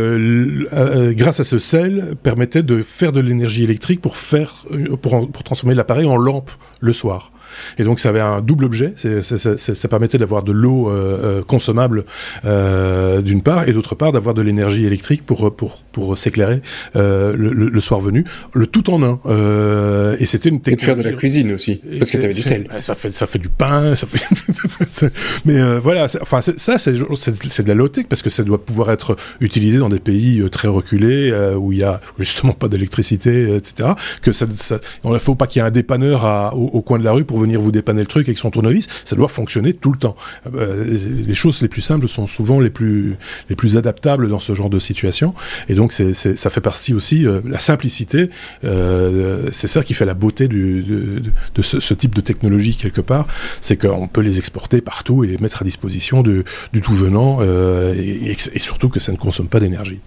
grâce à ce sel, permettait de faire de l'énergie électrique pour faire pour, pour transformer l'appareil en lampe le soir. Et donc ça avait un double objet, ça permettait d'avoir de l'eau euh, euh, consommable euh, d'une part, et d'autre part d'avoir de l'énergie électrique pour, pour, pour s'éclairer le, le, soir venu, le tout en un. et c'était une technologie... Et de faire de la cuisine aussi, parce que tu avais du sel. Ça fait, ça fait du pain, ça fait... mais voilà, enfin ça c'est de la low-tech, parce que ça doit pouvoir être utilisé dans des pays très reculés où il y a justement pas d'électricité, etc. Que ça, ça ne faut pas qu'il y ait un dépanneur au, coin de la rue pour venir vous dépanner le truc avec son tournevis. Ça doit fonctionner tout le temps. les choses les plus simples sont souvent les plus les plus adaptables dans ce genre de situation. Et donc ça fait partie aussi la simplicité. c'est ça qui fait la beauté de, ce, type de technologie quelque part, c'est qu'on peut les exporter partout et les mettre à disposition du tout venant euh, et, surtout que ça ne consomme pas d'énergie.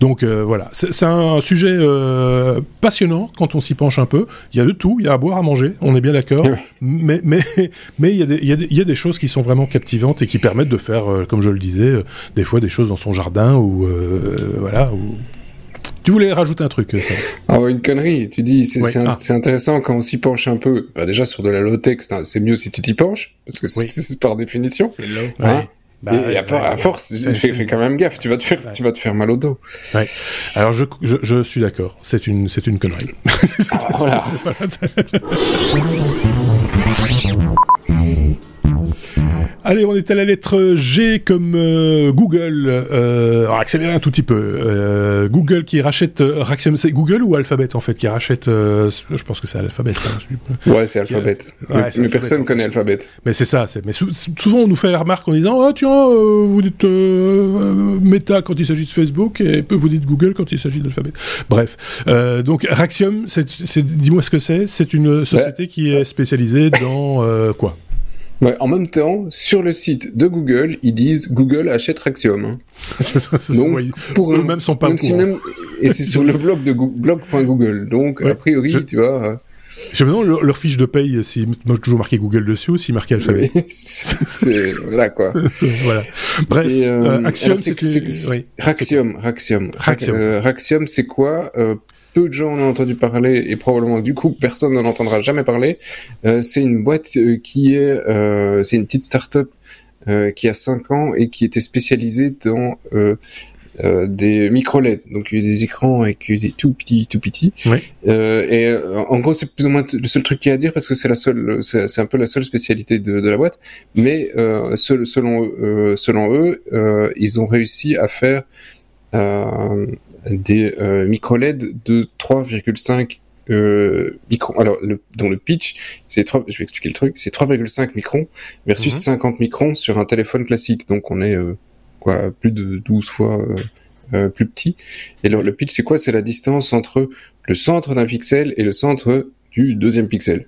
Donc euh, voilà, c'est un sujet euh, passionnant quand on s'y penche un peu. Il y a de tout, il y a à boire, à manger, on est bien d'accord. Mais mais mais il y, a des, il, y a des, il y a des choses qui sont vraiment captivantes et qui permettent de faire, comme je le disais, des fois des choses dans son jardin ou voilà tu voulais rajouter un truc, ça Ah, une connerie. Tu dis, c'est ah. intéressant quand on s'y penche un peu. Bah, déjà, sur de la low-tech, c'est mieux si tu t'y penches, parce que c'est par définition. Hein? Bah, et à, force, fais, quand même gaffe, tu vas te faire, tu vas te faire mal au dos. Ouais. Alors je, je, je suis d'accord, c'est une, c'est une connerie. Ah, voilà. Allez, on est à la lettre G comme euh, Google. Euh, alors accélérer un tout petit peu. Euh, Google qui rachète euh, C'est Google ou Alphabet en fait qui rachète Je pense que c'est Alphabet. Hein, ouais, c'est Alphabet. mais, personne connaît Alphabet. Mais c'est ça. Mais souvent on nous fait la remarque en disant oh tiens vous dites Meta quand il s'agit de Facebook et peu vous dites Google quand il s'agit d'Alphabet. Bref. donc Raxium, c'est dis-moi ce que c'est. C'est une société qui est spécialisée dans quoi? Ouais, en même temps, sur le site de Google, ils disent Google achète Raxium. Hein. Donc, pour eux-mêmes sont pas même Et c'est sur le blog de blog.google. Donc, a priori, tu vois. Euh, je me demande leur, fiche de paye s'ils mettent toujours marqué Google dessus ou s'ils marqué alphabet. c'est voilà quoi. voilà. Bref, euh, euh, Axiom, c'est. Raxium, Raxium. Raxium, c'est quoi peu de gens en ont entendu parler et probablement du coup personne n'en entendra jamais parler. Euh, c'est une boîte euh, qui est, euh, c'est une petite start-up euh, qui a 5 ans et qui était spécialisée dans des micro LED, donc des écrans avec des tout petits, tout petits. et en gros, c'est plus ou moins le seul truc qu'il y a à dire parce que c'est la seule, c'est un peu la seule spécialité de, de la boîte. Mais selon selon eux, ils ont réussi à faire euh, micro LED de 3,5 euh, microns. Alors, le, dont le pitch, c'est je vais expliquer le truc, c'est 3,5 microns versus 50 mhm. microns sur un téléphone classique. Donc, on est euh, quoi, plus de 12 fois euh, euh, plus petit. Et le, le pitch, c'est quoi? C'est la distance entre le centre d'un pixel et le centre du deuxième pixel.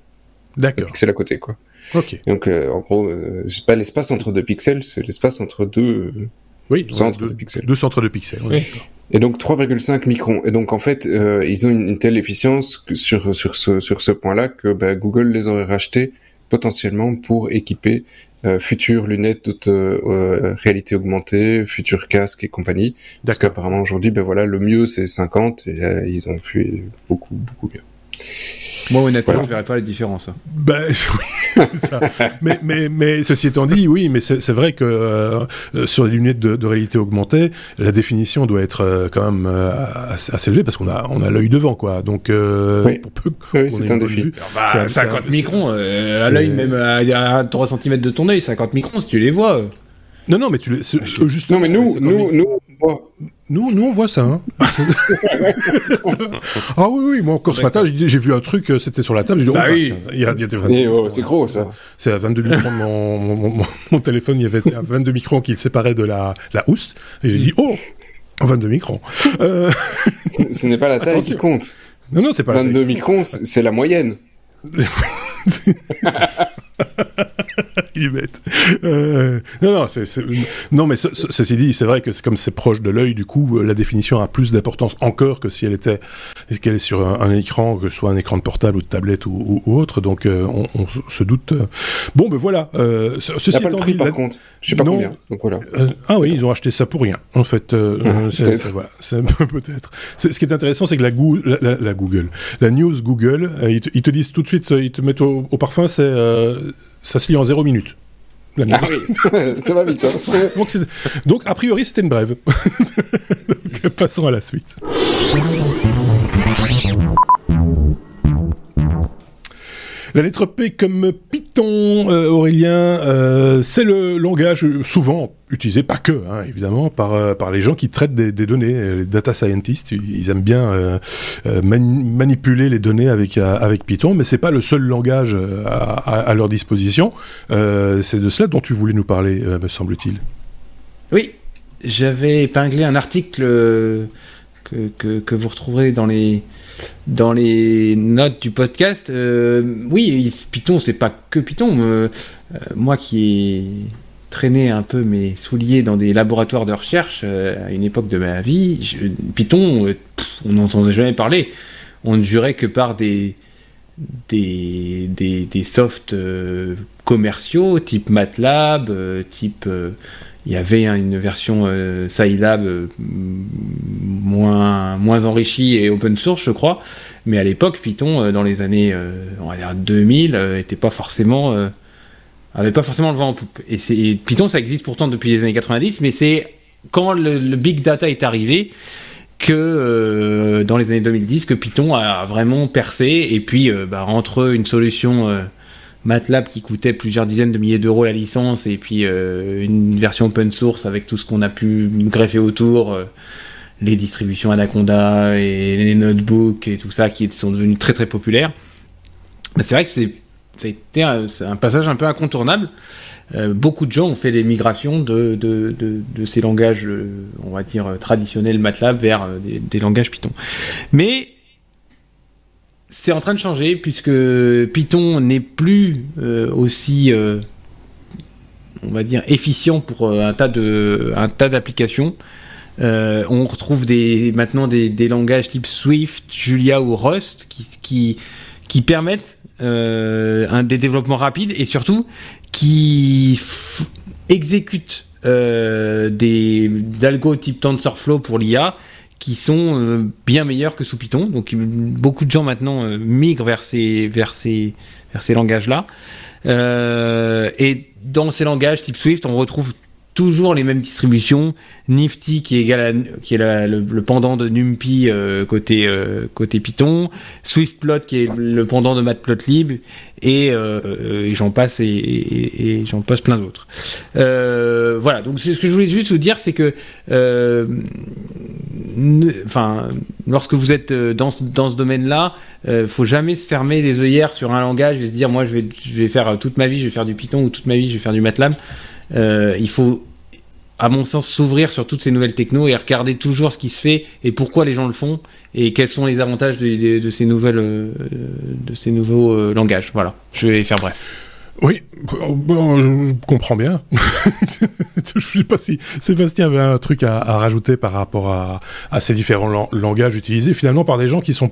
D'accord. Pixel à côté, quoi. Ok. Donc, en gros, c'est pas l'espace entre deux pixels, c'est l'espace entre deux oui, centres de pixels. Deux centres de pixels. Oui. Et donc 3,5 microns. Et donc en fait, euh, ils ont une, telle efficience que sur sur ce sur ce point-là que bah, Google les aurait rachetés potentiellement pour équiper euh, futures lunettes de euh, réalité augmentée, futurs casques et compagnie. Parce qu'apparemment aujourd'hui, ben voilà, le mieux c'est 50 et ils ont fait beaucoup beaucoup mieux. Moi, honnêtement, voilà. je verrais pas la différence. Ben, oui, ça. mais, mais, mais, ceci étant dit, oui, mais c'est vrai que euh, sur les lunettes de, de, réalité augmentée, la définition doit être euh, quand même euh, assez, élevée parce qu'on a, on a l'œil devant, quoi. Donc, euh, oui. pour peu oui, c'est un défi. Bah, 50 microns, euh, à l'œil, même à, 3 cm de ton œil, 50 microns, si tu les vois. Non, non, mais tu les, juste. Non, mais nous, nous, nous, nous, nous, on voit ça. Hein. ah oui, oui, moi encore ce matin, j'ai vu un truc, euh, c'était sur la table, j'ai dit, bah oh, oui. il y a, des eh, oh, c'est gros ça. C'est à 22 microns de mon, mon, mon, téléphone, il y avait 22 microns qui le séparaient de la, la housse, et j'ai dit, oh 22 microns. Euh... ce n'est pas la taille qui compte. Non, non, c'est pas 22 microns, c'est la moyenne. Il est bête. Euh, non, non, non, mais ceci dit, c'est vrai que comme c'est proche de l'œil, du coup, la définition a plus d'importance encore que si elle était, qu'elle est sur un, écran, que ce soit un écran de portable ou de tablette ou, autre. Donc, euh, on, on, se doute. Euh. Bon, ben voilà. Euh, ceci pas le prix, par contre. Je sais pas combien. Donc voilà. Euh, ah oui, ils ont acheté ça pour rien. En fait, ah, voilà, peut-être. ce qui est intéressant, c'est que la, la, la, Google, la news Google, ils te, ils, te, disent tout de suite, ils te mettent au, au parfum, c'est ça se lit en zéro minute. Ah oui, ça va vite. Hein. donc, donc, a priori, c'était une brève. donc, passons à la suite. La lettre P comme Python, euh, Aurélien, euh, c'est le langage souvent utilisé, pas que, hein, évidemment, par, euh, par les gens qui traitent des, données. Les data scientists, ils aiment bien manipuler les données avec, avec Python, mais c'est pas le seul langage à, leur disposition. c'est de cela dont tu voulais nous parler, me semble-t-il. Oui, j'avais épinglé un article que, que vous retrouverez dans les dans les notes du podcast, euh, oui, Python, c'est pas que Python. Euh, euh, moi qui ai traîné un peu mes souliers dans des laboratoires de recherche à une époque de ma vie, Python, on n'entendait jamais parler. On ne jurait que par des, des, des, softs commerciaux, type MATLAB, type il y avait une version Scilab moins, enrichie et open source, je crois. Mais à l'époque, Python, euh, dans les années on va dire 2000, était pas forcément, avait pas forcément le vent en poupe. Et, Python, ça existe pourtant depuis les années 90, mais c'est quand le, big data est arrivé que dans les années 2010 que Python a vraiment percé. Et puis, bah, entre une solution MATLAB qui coûtait plusieurs dizaines de milliers d'euros la licence et puis euh, une version open source avec tout ce qu'on a pu greffer autour, euh, les distributions Anaconda et les notebooks et tout ça qui sont devenus très très populaires. c'est vrai que ça a été un, passage un peu incontournable. Euh, beaucoup de gens ont fait des migrations de, ces langages, on va dire, traditionnels MATLAB vers des, des langages Python. Mais c'est en train de changer puisque Python n'est plus euh, aussi, euh, on va dire, efficient pour euh, un tas de, d'applications. on retrouve des, maintenant des, langages type Swift, Julia ou Rust qui, permettent un, des développements rapides et surtout qui exécutent des, des algos type TensorFlow pour l'IA qui sont euh, bien meilleurs que sous Python. Donc beaucoup de gens maintenant euh, migrent vers ces, vers ces, vers ces langages-là. Euh, et dans ces langages type Swift, on retrouve toujours les mêmes distributions. Nifty qui est, égal qui est le, pendant de NumPy euh, côté, euh, côté Python. SwiftPlot qui est le pendant de Matplotlib. Et, euh, et j'en passe et, j'en passe plein d'autres. voilà, donc c'est ce que je voulais juste vous dire, c'est que enfin, lorsque vous êtes dans, dans ce domaine-là, euh, faut jamais se fermer les œillères sur un langage et se dire moi je vais, je vais faire toute ma vie, je vais faire du Python ou toute ma vie je vais faire du MATLAB. Euh, il faut, à mon sens, s'ouvrir sur toutes ces nouvelles technos et regarder toujours ce qui se fait et pourquoi les gens le font et quels sont les avantages de, ces nouvelles, euh, de ces nouveaux euh, langages. Voilà, je vais faire bref. Oui, je comprends bien. je sais pas si Sébastien avait un truc à, rajouter par rapport à ces différents langages utilisés finalement par des gens qui sont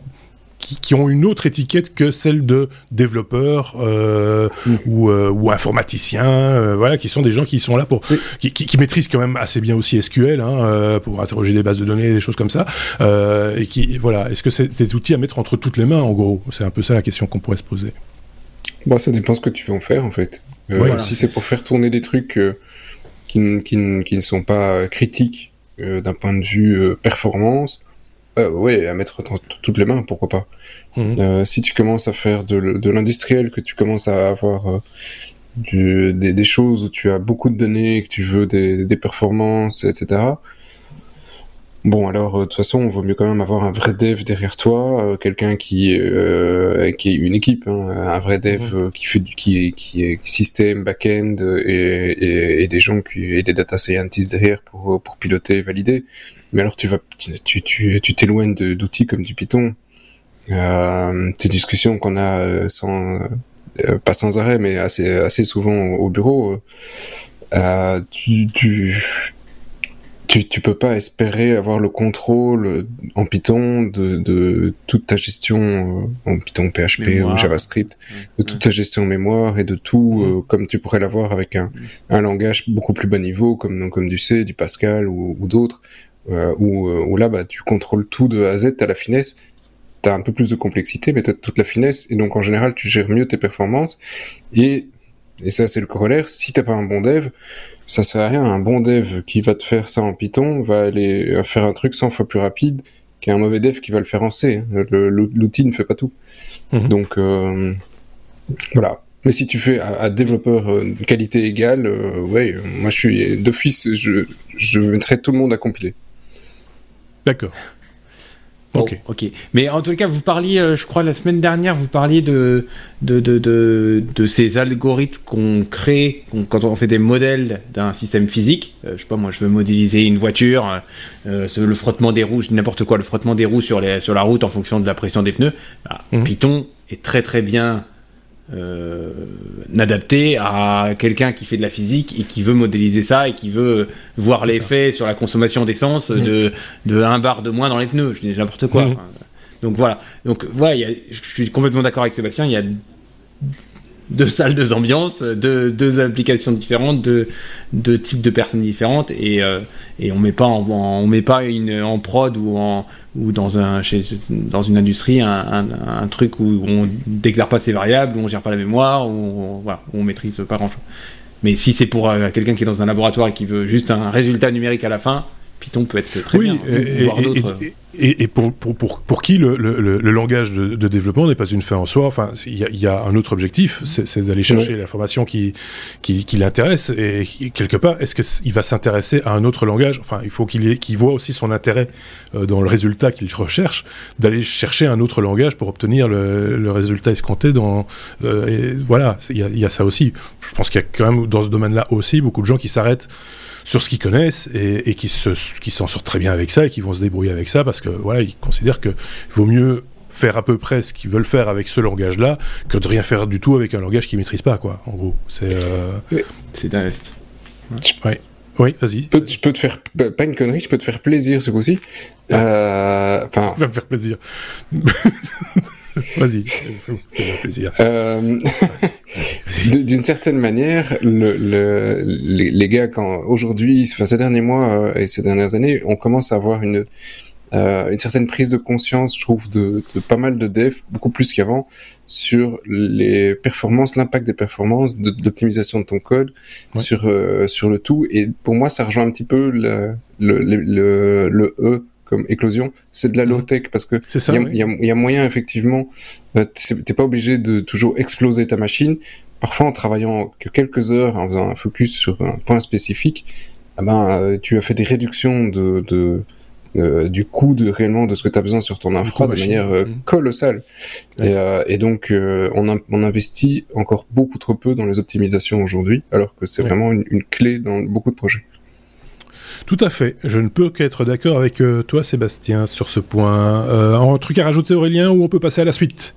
qui, ont une autre étiquette que celle de développeurs euh, mm. ou, euh, ou informaticiens, euh, voilà, qui sont des gens qui sont là pour, qui, qui, maîtrisent quand même assez bien aussi SQL hein, pour interroger des bases de données, des choses comme ça, et qui, voilà, est-ce que c'est des outils à mettre entre toutes les mains, en gros? C'est un peu ça la question qu'on pourrait se poser. Bon, ça dépend ce que tu veux en faire, en fait. Si c'est pour faire tourner des trucs qui, ne sont pas critiques d'un point de vue performance, euh, ouais, à mettre dans toutes les mains, pourquoi pas. Mhm. Euh, si tu commences à faire de, l'industriel, que tu commences à avoir euh, du, des, choses où tu as beaucoup de données, que tu veux des, des performances, etc. Bon, alors, de toute façon, on vaut mieux quand même avoir un vrai dev derrière toi, quelqu'un qui, qui est une équipe, hein, un vrai dev mhm. qui fait qui est, qui est système, back-end et, et, des gens qui, et des data scientists derrière pour, pour piloter et valider. Mais alors tu vas, tu, tu, tu t'éloignes d'outils comme du Python. Euh, ces discussions qu'on a euh, sans, euh, pas sans arrêt, mais assez, assez souvent au, bureau, euh, tu, tu, tu, tu, peux pas espérer avoir le contrôle en Python de, de toute ta gestion en Python, PHP ou JavaScript, de toute ta gestion mémoire et de tout comme tu pourrais l'avoir avec un, un langage beaucoup plus bas niveau comme, comme du C, du Pascal ou, ou d'autres euh, où, euh, où, là, bah, tu contrôles tout de A à Z, t'as la finesse, t'as un peu plus de complexité, mais t'as toute la finesse, et donc en général, tu gères mieux tes performances, et, et ça, c'est le corollaire, si t'as pas un bon dev, ça sert à rien, un bon dev qui va te faire ça en Python va aller faire un truc 100 fois plus rapide qu'un mauvais dev qui va le faire en C. L'outil ne fait pas tout. Mhm. Donc, euh, Voilà. Mais si tu fais à, développeur de qualité égale, ouais, moi je suis d'office, je, je mettrai tout le monde à compiler. D'accord. ok. ok. Mais en tout cas, vous parliez, euh, je crois, la semaine dernière, vous parliez de, de, de, de, ces algorithmes qu'on crée quand on fait des modèles d'un système physique. Euh, je sais pas, moi, je veux modéliser une voiture, euh, le frottement des roues, n'importe quoi, le frottement des roues sur, les, sur la route en fonction de la pression des pneus. Bah, mhm. Python est très très bien euh, adapté à quelqu'un qui fait de la physique et qui veut modéliser ça et qui veut voir l'effet sur la consommation d'essence mm. de, de 1 bar de moins dans les pneus. Je dis n'importe quoi. Mm. Donc voilà. Donc voilà, je suis complètement d'accord avec Sébastien. Il y a deux salles, deux ambiances, deux, deux applications différentes, deux, deux, types de personnes différentes, et, euh, et on met pas en, on met pas une, en prod ou en ou dans un chez, dans une industrie un, un, truc où on déclare pas ses variables, où on gère pas la mémoire, où on, voilà, où on maîtrise pas grand chose. Mais si c'est pour euh, quelqu'un qui est dans un laboratoire et qui veut juste un résultat numérique à la fin, Python peut être très bien. Et, et, et, pour, pour, pour, pour, qui le, le, le langage de, de développement n'est pas une fin en soi, enfin, il y a, y a, un autre objectif, c'est d'aller chercher l'information qui, qui, qui l'intéresse, et quelque part, est-ce qu'il va s'intéresser à un autre langage? Enfin, il faut qu'il qu voit aussi son intérêt euh, dans le résultat qu'il recherche, d'aller chercher un autre langage pour obtenir le, le résultat escompté. Dans, euh, et voilà, il y, a, y a ça aussi. Je pense qu'il y a quand même dans ce domaine-là aussi beaucoup de gens qui s'arrêtent sur ce qu'ils connaissent et, et qui se qui s'en sortent très bien avec ça et qui vont se débrouiller avec ça parce que voilà ils considèrent que vaut mieux faire à peu près ce qu'ils veulent faire avec ce langage-là que de rien faire du tout avec un langage qu'ils maîtrisent pas quoi. En gros, c'est euh... c'est d'invest. Ouais. Oui, vas-y. Je peux te faire, pas une connerie, je peux te faire plaisir ce coup-ci. Ah. Euh, enfin. Va me faire plaisir. Vas-y, fais-moi plaisir. Euh, d'une certaine manière, le, le, les, les, gars, quand aujourd'hui, enfin, ces derniers mois euh, et ces dernières années, on commence à avoir une, euh, une certaine prise de conscience, je trouve, de, de pas mal de devs, beaucoup plus qu'avant, sur les performances, l'impact des performances, de, de l'optimisation de ton code, sur, euh, sur le tout. Et pour moi, ça rejoint un petit peu le, le, le, le E comme éclosion, c'est de la mhm. low-tech parce que il y, y, a moyen effectivement, euh, t'es pas obligé de toujours exploser ta machine. Parfois en travaillant que quelques heures, en faisant un focus sur un point spécifique, ah ben, tu as fait des réductions de, de euh, du coût de réellement de ce que tu as besoin sur ton infra de manière euh, colossale. Et, et, donc on, on, investit encore beaucoup trop peu dans les optimisations aujourd'hui, alors que c'est vraiment une, une, clé dans beaucoup de projets. Tout à fait. Je ne peux qu'être d'accord avec euh, toi, Sébastien, sur ce point. Euh, un truc à rajouter, Aurélien, ou on peut passer à la suite?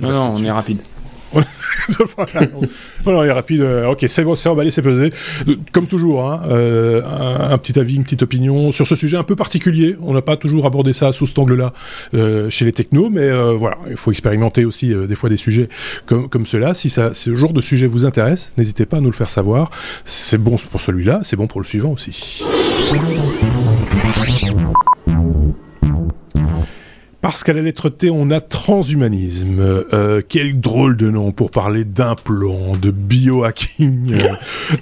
Non, non, on est rapide. voilà, il est rapide. Euh, ok, c'est bon, c'est emballé, c'est pesé. Comme toujours, hein, euh, un, petit avis, une petite opinion sur ce sujet un peu particulier. On n'a pas toujours abordé ça sous cet angle-là euh, chez les technos, mais voilà, il faut expérimenter aussi des fois des sujets comme, comme cela. Si ce genre de sujet vous intéresse, n'hésitez pas à nous le faire savoir. C'est bon pour celui-là, c'est bon pour le suivant aussi. Parce qu'à la lettre T, on a transhumanisme. Euh, quel drôle de nom pour parler d'implant, de biohacking.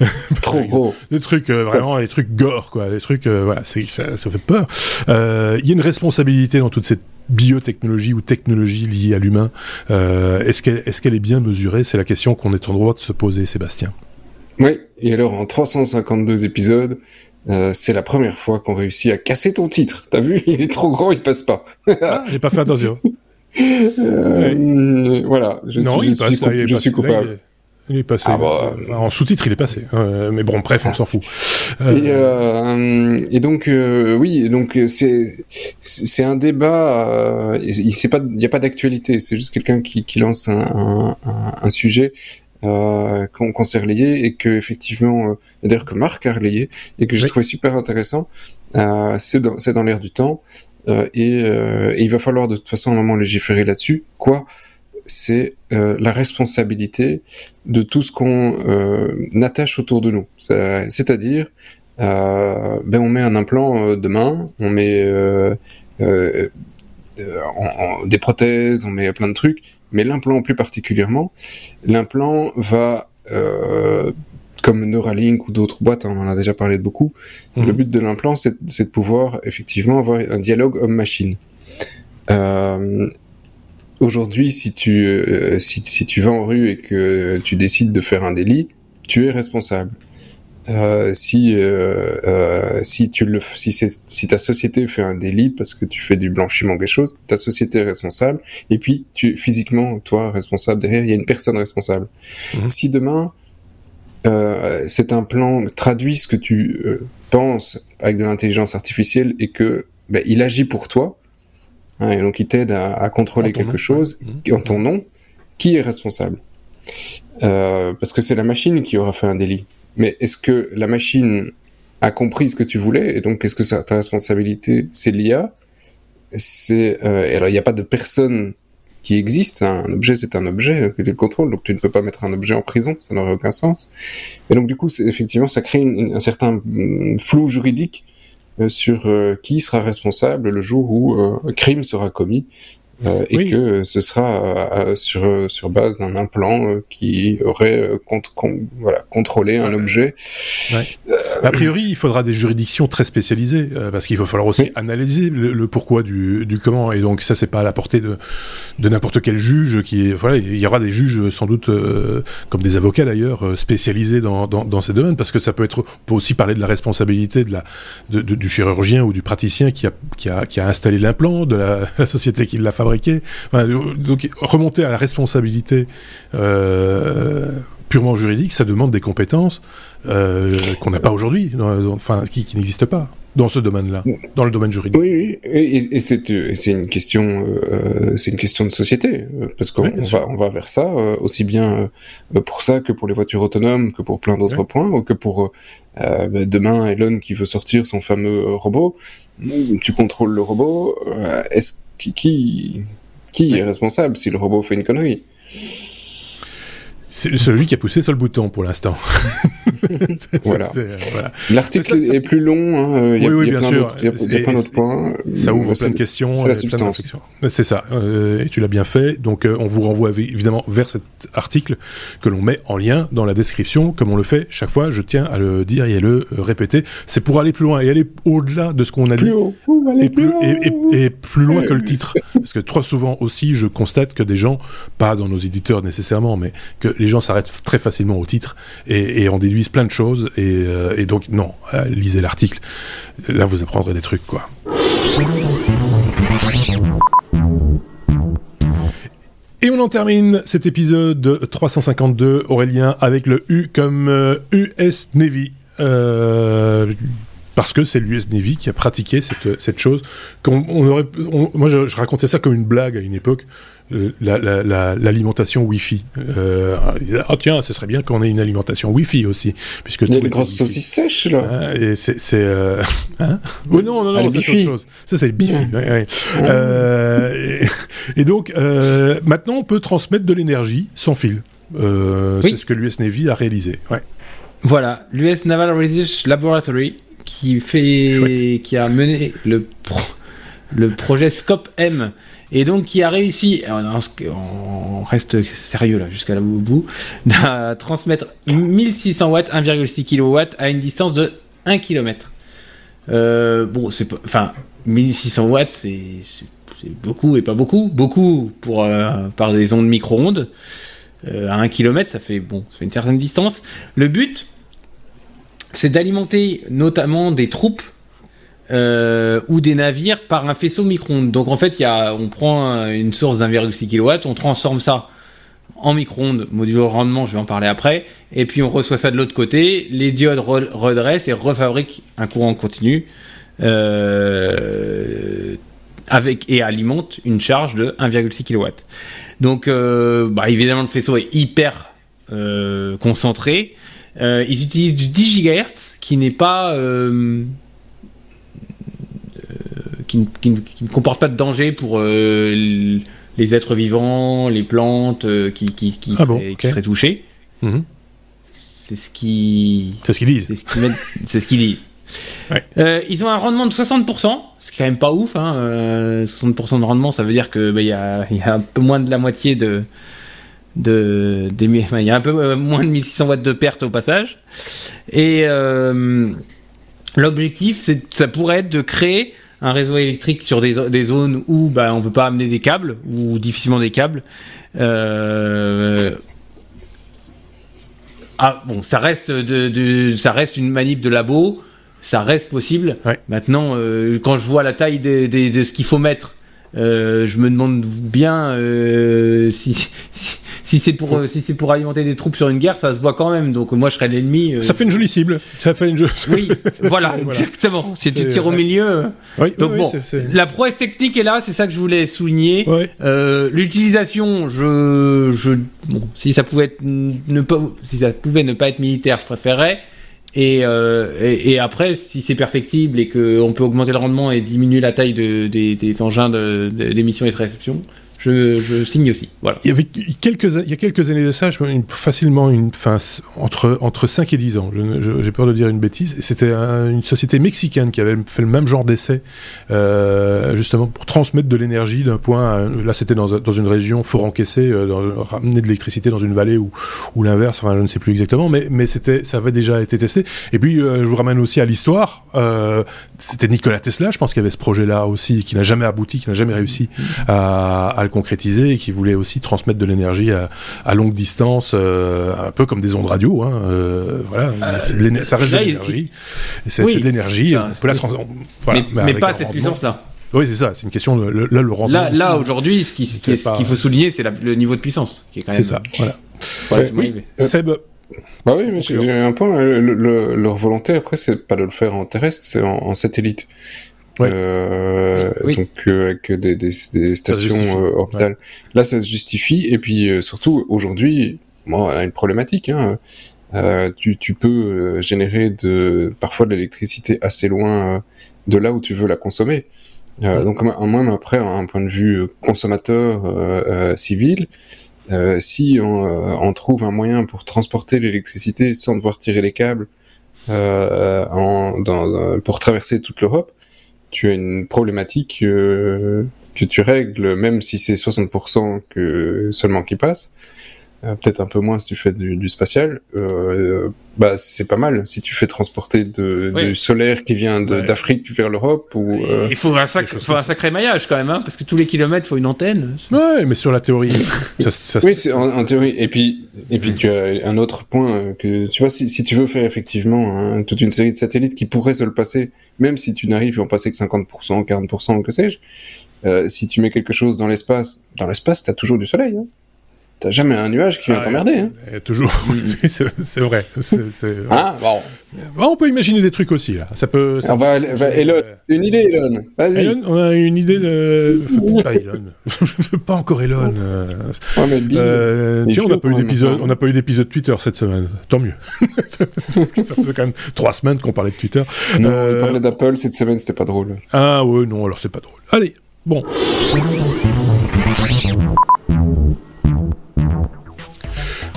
Euh, Trop gros. Des trucs, euh, vraiment, des trucs gore, quoi. Des trucs, euh, voilà, ça, ça fait peur. Il y a une responsabilité dans toute cette biotechnologie ou technologie liée à l'humain. est-ce qu'elle est, qu'elle est bien mesurée? C'est la question qu'on est en droit de se poser, Sébastien. Oui, et alors en 352 épisodes, euh, c'est la première fois qu'on réussit à casser ton titre. T'as vu, il est trop grand, il passe pas. ah, j'ai pas fait attention. Euh, voilà, je suis, je suis, coupable. il, est, passé. Ah bah, en sous-titre, il est passé. Euh, mais bon, bref, on s'en fout. Et, et, donc, oui, donc c'est c'est un débat. il n'y a pas d'actualité. C'est juste quelqu'un qui, qui lance un, un, un sujet euh, qu'on s'est relayé et que effectivement, euh, d'ailleurs que Marc a relayé et que j'ai trouvé super intéressant. Euh, c'est dans, dans l'air du temps et, euh, et, il va falloir de toute façon un moment légiférer là-dessus. Quoi? C'est la responsabilité de tout ce qu'on attache autour de nous. C'est-à-dire, ben on met un implant demain, on met des prothèses, on met plein de trucs mais l'implant plus particulièrement, l'implant va, euh, comme Neuralink ou d'autres boîtes, hein, on en a déjà parlé de beaucoup, mhm. le but de l'implant, c'est de pouvoir effectivement avoir un dialogue homme-machine. Euh, aujourd'hui, si tu euh, si, si tu vas en rue et que tu décides de faire un délit, tu es responsable. Euh, si euh, euh, si tu le si c'est si ta société fait un délit parce que tu fais du blanchiment quelque chose, ta société est responsable et puis tu physiquement toi responsable derrière il y a une personne responsable. Mhm. Si demain c'est un plan traduit ce que tu penses avec de l'intelligence artificielle et que ben, il agit pour toi hein, et donc il t'aide à, à contrôler quelque nom, chose Mhm. en ton nom, qui est responsable Euh, Parce que c'est la machine qui aura fait un délit. Mais est-ce que la machine a compris ce que tu voulais et donc est-ce que ta responsabilité c'est l'IA euh, alors il n'y a pas de personne qui existe. hein. Un objet c'est un objet euh, que tu le contrôles, donc tu ne peux pas mettre un objet en prison, ça n'aurait aucun sens. Et donc du coup, effectivement, ça crée un certain mm, flou juridique euh, sur qui sera responsable le jour où un crime sera commis. Euh, et que ce sera euh, euh, sur, sur base d'un implant qui aurait cont- con- voilà, contrôlé un Ouais. A priori, il faudra des juridictions très spécialisées euh, parce qu'il va falloir aussi Oui. analyser le, le pourquoi du, du comment. Et donc ça, c'est pas à la portée de, de n'importe quel juge. Qui est, voilà, il y aura des juges sans doute euh, comme des avocats d'ailleurs euh, spécialisés dans, dans, dans ces domaines parce que ça peut être. On peut aussi parler de la responsabilité de la de, de- du chirurgien ou du praticien qui a qui a, qui a installé l'implant, de la, la société qui l'a fabriqué. Enfin, donc remonter à la responsabilité. Euh, purement juridique, ça demande des compétences euh, qu'on n'a pas aujourd'hui, enfin qui, qui n'existent pas dans ce domaine-là, dans le domaine juridique. Oui, oui, et, et- et c'est euh, c'est une question, euh, c'est une question de société, parce qu'on Oui, va, on va vers ça, euh, aussi bien euh, pour ça que pour les voitures autonomes, que pour plein d'autres Oui. points, ou que pour bah, demain Elon qui veut sortir son fameux robot, mm, tu contrôles le robot, est-ce qui qui, qui est responsable si le robot fait une connerie? C'est celui qui a poussé sur le bouton pour l'instant. Voilà. euh, voilà. L'article est plus long, hein, il y a, Oui, oui, il y a bien sûr. il y a- il y a Et- plein d'autres points. Ça ouvre plein de questions, C'est la substance. C'est ça, euh, et tu l'as bien fait. Donc euh, on vous renvoie évi- évidemment vers cet article que l'on met en lien dans la description, comme on le fait chaque fois. Je tiens à le dire et à le répéter. C'est pour aller plus loin et aller au-delà de ce qu'on a dit. Haut. Ouh, et plus, haut. et, et- et plus loin que le titre. Parce que trop souvent aussi, je constate que des gens, pas dans nos éditeurs nécessairement, mais que les gens s'arrêtent très facilement au titre et, et en déduisent plein de choses. Et, euh, donc, non, euh, lisez l'article. Là, vous apprendrez des trucs, quoi. Et on en termine cet épisode 352, Aurélien, avec le U comme US Navy. Euh, parce que c'est l'US Navy qui a pratiqué cette, cette chose. on aurait, moi, je racontais ça comme une blague à une époque, euh, la- la- la- l'alimentation Wi-Fi. Euh, ah tiens, ce serait bien qu'on ait une alimentation Wi-Fi aussi, puisque Il y a des grosses saucisses sèches là. Hein, et c'est. c'est, euh, hein Oui, non, non, Ah, non, ça, c'est Bifi. autre chose. Ça, c'est Bifi. Ouais. ouais, ouais. Euh, et, et donc, euh, maintenant, on peut transmettre de l'énergie sans fil. Euh, Oui. C'est ce que l'US Navy a réalisé. Ouais. Voilà, l'US Naval Research Laboratory qui fait, Chouette. qui a mené le pro- le projet Scope M et donc qui a réussi, on, on reste sérieux là jusqu'à là au bout, à transmettre 1600 watts, 1,6 kW à une distance de 1 km. Euh, bon, c'est enfin 1600 watts, c'est beaucoup et pas beaucoup, beaucoup pour euh, par des ondes micro-ondes. Euh, à 1 km, ça fait bon, ça fait une certaine distance. Le but, c'est d'alimenter notamment des troupes euh, ou des navires par un faisceau micro-ondes. Donc en fait, y a, on prend une source d'1,6 kW, on transforme ça en micro-ondes, modulo rendement, je vais en parler après, et puis on reçoit ça de l'autre côté, les diodes re- redressent et refabriquent un courant continu euh, avec et alimentent une charge de 1,6 kW. Donc euh, bah, évidemment le faisceau est hyper concentré. Ils utilisent du 10 GHz qui n'est pas qui, ne- qui ne- qui ne comporte pas de danger pour euh, les êtres vivants, les plantes euh, qui, qui, qui, Ah seraient, qui seraient touchés. Mhm. C'est ce qui C'est ce qu'ils disent. c'est ce qu'ils disent. Ouais. Euh, ils ont un rendement de 60%, ce qui est quand même pas ouf. Hein. euh, 60% de rendement, ça veut dire que bah, y, a, il y a un peu moins de la moitié de, de des mi- enfin, il y a un peu euh, moins de 1600 watts de perte au passage. Et euh, l'objectif, c'est ça pourrait être de créer un réseau électrique sur des, des zones où bah, on peut pas amener des câbles ou difficilement des câbles. Euh, ah bon, ça reste de, de- ça reste une manip de labo, ça reste possible. Ouais. Maintenant, euh, quand je vois la taille de, ce qu'il faut mettre, euh, je me demande bien si, si, si c'est pour euh, si c'est pour alimenter des troupes sur une guerre, ça se voit quand même. Donc moi, je serais l'ennemi. euh, Ça fait une jolie cible. Ça fait une jolie. oui, voilà, exactement. Si tu tires au milieu. Oui, Donc oui, bon, la prouesse technique est là, c'est ça que je voulais souligner. Euh, L'utilisation, je, je, bon, si ça pouvait être, ne pas, si ça pouvait ne pas être militaire, je préférerais. Et, euh, et, et après, si c'est perfectible et qu'on peut augmenter le rendement et diminuer la taille de, des, des engins de- de- d'émission et de réception, je, signe aussi. Il y avait quelques, il y a quelques années de ça, je, une- facilement une, entre, entre 5 et 10 ans, j'ai peur de dire une bêtise, c'était un- une société mexicaine qui avait fait le même genre d'essai, euh, justement pour transmettre de l'énergie d'un point à là c'était dans, dans une région fort encaissée, euh, ramener de l'électricité dans une vallée ou, ou l'inverse, enfin je ne sais plus exactement, mais, mais ça avait déjà été testé. Et puis euh, je vous ramène aussi à l'histoire, euh, c'était Nikola Tesla, je pense qu'il y avait ce projet-là aussi, qui n'a jamais abouti, qui n'a jamais réussi à, à concrétiser et qui voulait aussi transmettre de l'énergie à, à longue distance, euh, un peu comme des ondes radio. Hein, euh, voilà, l'éner- ça reste là, de l'énergie. C'est Oui, de l'énergie. ça- On peut la trans- on- voilà, mais pas à cette puissance-là. Oui, c'est ça. C'est une question. de- là, le rendement. Là, là aujourd'hui, ce qui- ce qui pas- qu'il faut souligner, c'est le niveau de puissance, c'est ça. Voilà. Ouais, Oui. Euh, Seb. Bah oui, mais j'ai j'ai un point. Le- le- leur volonté, après, c'est pas de le faire en terrestre, c'est en, en satellite. Ouais. Euh, Oui. Donc, euh, avec des, des, des stations euh, orbitales. Là, ça se justifie. Et puis, euh, surtout, aujourd'hui, bon, on a une problématique. Hein. Euh, tu, tu peux euh, générer de, parfois de l'électricité assez loin de là où tu veux la consommer. Euh, Ouais. Donc, même après, un point de vue consommateur civil, euh, si on, euh, on trouve un moyen pour transporter l'électricité sans devoir tirer les câbles euh, en, dans, dans- pour traverser toute l'Europe, tu as une problématique que tu règles, même si c'est 60% que seulement qui passe, euh, peut-être un peu moins si tu fais du, du spatial, euh, bah c'est pas mal. Si tu fais transporter de, Oui. du solaire qui vient Ouais. d'Afrique vers l'Europe ou euh, Il faut un, sac- faut sacré maillage quand même, hein, parce que tous les kilomètres, il faut une antenne. Ouais, mais sur la théorie. ça, ça- Oui, ça- en, théorie. Et puis, et puis tu as un autre point euh, que tu vois, si, si tu veux faire effectivement hein, toute une série de satellites qui pourraient se le passer, même si tu n'arrives à en passer que 50%, 40% ou que sais-je, euh, si tu mets quelque chose dans l'espace, dans l'espace, t'as toujours du soleil. Hein. T'as jamais un nuage qui vient Ah, t'emmerder. Hein. Toujours. Oui, c'est c'est vrai. C'est- c'est- Hein bon. On peut imaginer des trucs aussi là. Ça peut. ça On va, peut- va- Elon, c'est une idée, Elon. Vas-y. Elon, on a une idée de. Enfin, pas Elon. pas encore Elon. euh, Ouais, mais Bill, Euh, tiens, on n'a pas eu d'épisode, hein. on n'a pas eu d'épisode Twitter cette semaine. Tant mieux. ça faisait quand même trois semaines qu'on parlait de Twitter. non, euh, parlait d'Apple cette semaine, c'était pas drôle. Ah ouais, non, alors c'est pas drôle. Allez, bon.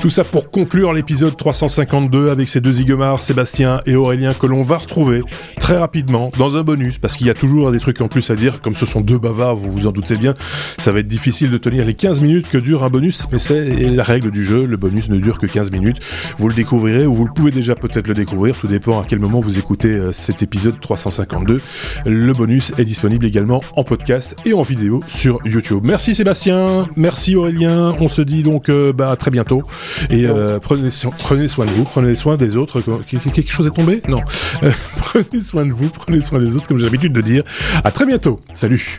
Tout ça pour conclure l'épisode 352 avec ces deux Zigomars, Sébastien et Aurélien, que l'on va retrouver très rapidement dans un bonus, parce qu'il y a toujours des trucs en plus à dire, comme ce sont deux bavards, vous vous en doutez bien, ça va être difficile de tenir les 15 minutes que dure un bonus, mais c'est la règle du jeu, le bonus ne dure que 15 minutes. Vous le découvrirez, ou vous le pouvez déjà peut-être le découvrir, tout dépend à quel moment vous écoutez euh, cet épisode 352. Le bonus est disponible également en podcast et en vidéo sur YouTube. Merci Sébastien, merci Aurélien, on se dit donc euh, bah, à très bientôt. Et euh, prenez, prenez soin de vous, prenez soin des autres. Qu- qu- Quelque chose est tombé? Non. Prenez soin de vous, prenez soin des autres, comme j'ai l'habitude de dire. À très bientôt. Salut.